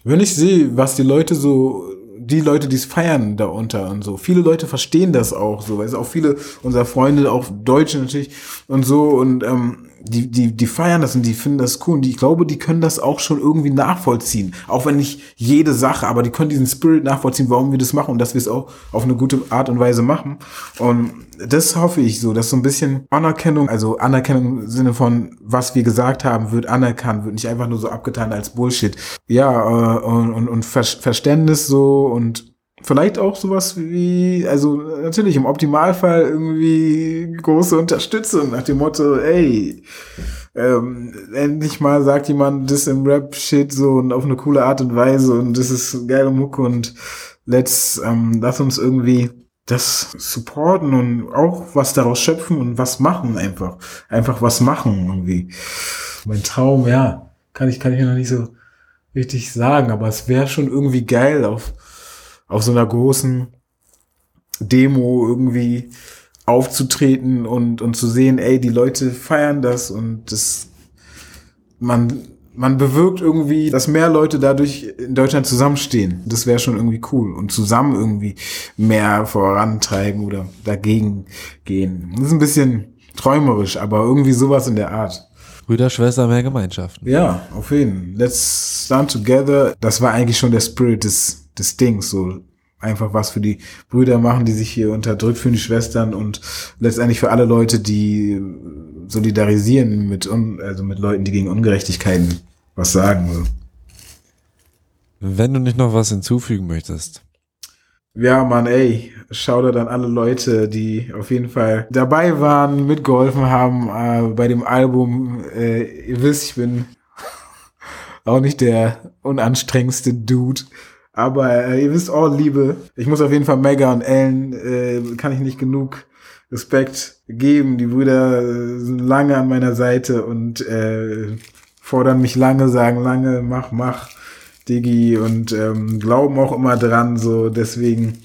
Speaker 2: wenn ich sehe, was die Leute so die Leute, die es feiern darunter und so. Viele Leute verstehen das auch so, weil es auch viele unserer Freunde, auch Deutsche natürlich und so und ähm, die, die, die feiern das und die finden das cool und die, ich glaube, die können das auch schon irgendwie nachvollziehen. Auch wenn nicht jede Sache, aber die können diesen Spirit nachvollziehen, warum wir das machen und dass wir es auch auf eine gute Art und Weise machen. Und das hoffe ich so, dass so ein bisschen Anerkennung, also Anerkennung im Sinne von, was wir gesagt haben, wird anerkannt, wird nicht einfach nur so abgetan als Bullshit. Ja, äh, und, und, und Verständnis so und Vielleicht auch sowas wie, also natürlich im Optimalfall irgendwie große Unterstützung nach dem Motto, ey, ähm, endlich mal sagt jemand das im Rap-Shit so und auf eine coole Art und Weise und das ist geile Mucke und let's, ähm, lass uns irgendwie das supporten und auch was daraus schöpfen und was machen einfach. Einfach was machen irgendwie. Mein Traum, ja, kann ich, kann ich noch nicht so richtig sagen, aber es wäre schon irgendwie geil auf auf so einer großen Demo irgendwie aufzutreten und, und zu sehen, ey, die Leute feiern das und das, man, man bewirkt irgendwie, dass mehr Leute dadurch in Deutschland zusammenstehen. Das wäre schon irgendwie cool und zusammen irgendwie mehr vorantreiben oder dagegen gehen. Das ist ein bisschen träumerisch, aber irgendwie sowas in der Art.
Speaker 1: Brüder, Schwester, mehr Gemeinschaften.
Speaker 2: Ja, auf jeden. Let's stand together. Das war eigentlich schon der Spirit des, des Dings, so einfach was für die Brüder machen, die sich hier unterdrückt fühlen, die Schwestern und letztendlich für alle Leute, die solidarisieren mit, un also mit Leuten, die gegen Ungerechtigkeiten was sagen. So.
Speaker 1: Wenn du nicht noch was hinzufügen möchtest.
Speaker 2: Ja, Mann, ey, schau da dann alle Leute, die auf jeden Fall dabei waren, mitgeholfen haben äh, bei dem Album. Äh, ihr wisst, ich bin [laughs] auch nicht der unanstrengendste Dude. Aber äh, ihr wisst auch, Liebe. Ich muss auf jeden Fall Mega und Ellen, äh, kann ich nicht genug Respekt geben. Die Brüder äh, sind lange an meiner Seite und äh, fordern mich lange, sagen lange, mach, mach. Digi und ähm, glauben auch immer dran, so deswegen.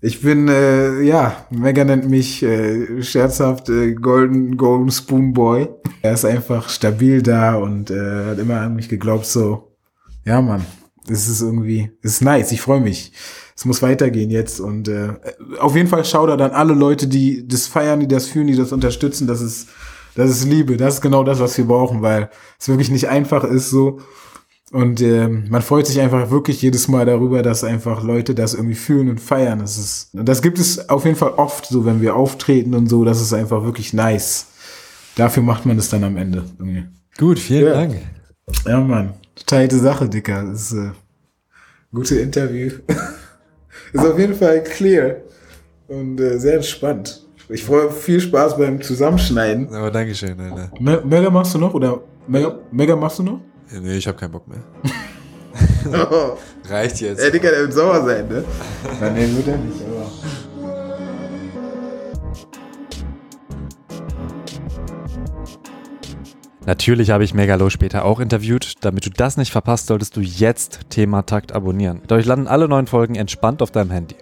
Speaker 2: Ich bin, äh, ja, Mega nennt mich äh, scherzhaft äh, Golden, Golden Spoon Boy. Er ist einfach stabil da und äh, hat immer an mich geglaubt, so, ja, Mann, es ist irgendwie, es ist nice, ich freue mich. Es muss weitergehen jetzt und äh, auf jeden Fall schau da dann alle Leute, die das feiern, die das fühlen, die das unterstützen, das ist, das ist Liebe, das ist genau das, was wir brauchen, weil es wirklich nicht einfach ist, so und äh, man freut sich einfach wirklich jedes Mal darüber, dass einfach Leute das irgendwie fühlen und feiern. Das ist, das gibt es auf jeden Fall oft, so wenn wir auftreten und so. Das ist einfach wirklich nice. Dafür macht man es dann am Ende. Irgendwie.
Speaker 1: Gut, vielen
Speaker 2: Ja.
Speaker 1: Dank.
Speaker 2: Ja, Mann. Teilte Sache, Dicker. Das ist äh, gute Interview. [laughs] ist auf jeden Fall clear und äh, sehr entspannt. Ich freue viel Spaß beim Zusammenschneiden.
Speaker 1: Aber Dankeschön, Alter.
Speaker 2: Me Mega machst du noch oder Mega, Mega machst du noch?
Speaker 1: Nee, ich habe keinen Bock mehr.
Speaker 2: Oh. [laughs] [laughs]
Speaker 1: Reicht jetzt.
Speaker 2: Ey, Digga, der wird sauer sein, ne? Nein, nee, wird er nicht, aber.
Speaker 1: Natürlich habe ich Megalo später auch interviewt. Damit du das nicht verpasst, solltest du jetzt Thema Takt abonnieren. Dadurch landen alle neuen Folgen entspannt auf deinem Handy.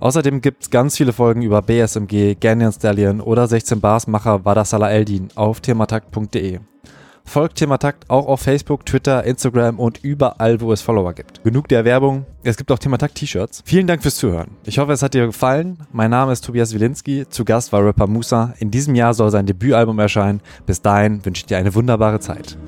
Speaker 1: Außerdem gibt's ganz viele Folgen über BSMG, Ganyan Stallion oder 16 Bars Macher Vadasala Eldin auf thematakt.de. Folgt Thematakt auch auf Facebook, Twitter, Instagram und überall, wo es Follower gibt. Genug der Werbung. Es gibt auch Thematakt T-Shirts. Vielen Dank fürs Zuhören. Ich hoffe, es hat dir gefallen. Mein Name ist Tobias Wilinski. Zu Gast war Rapper Musa. In diesem Jahr soll sein Debütalbum erscheinen. Bis dahin wünsche ich dir eine wunderbare Zeit.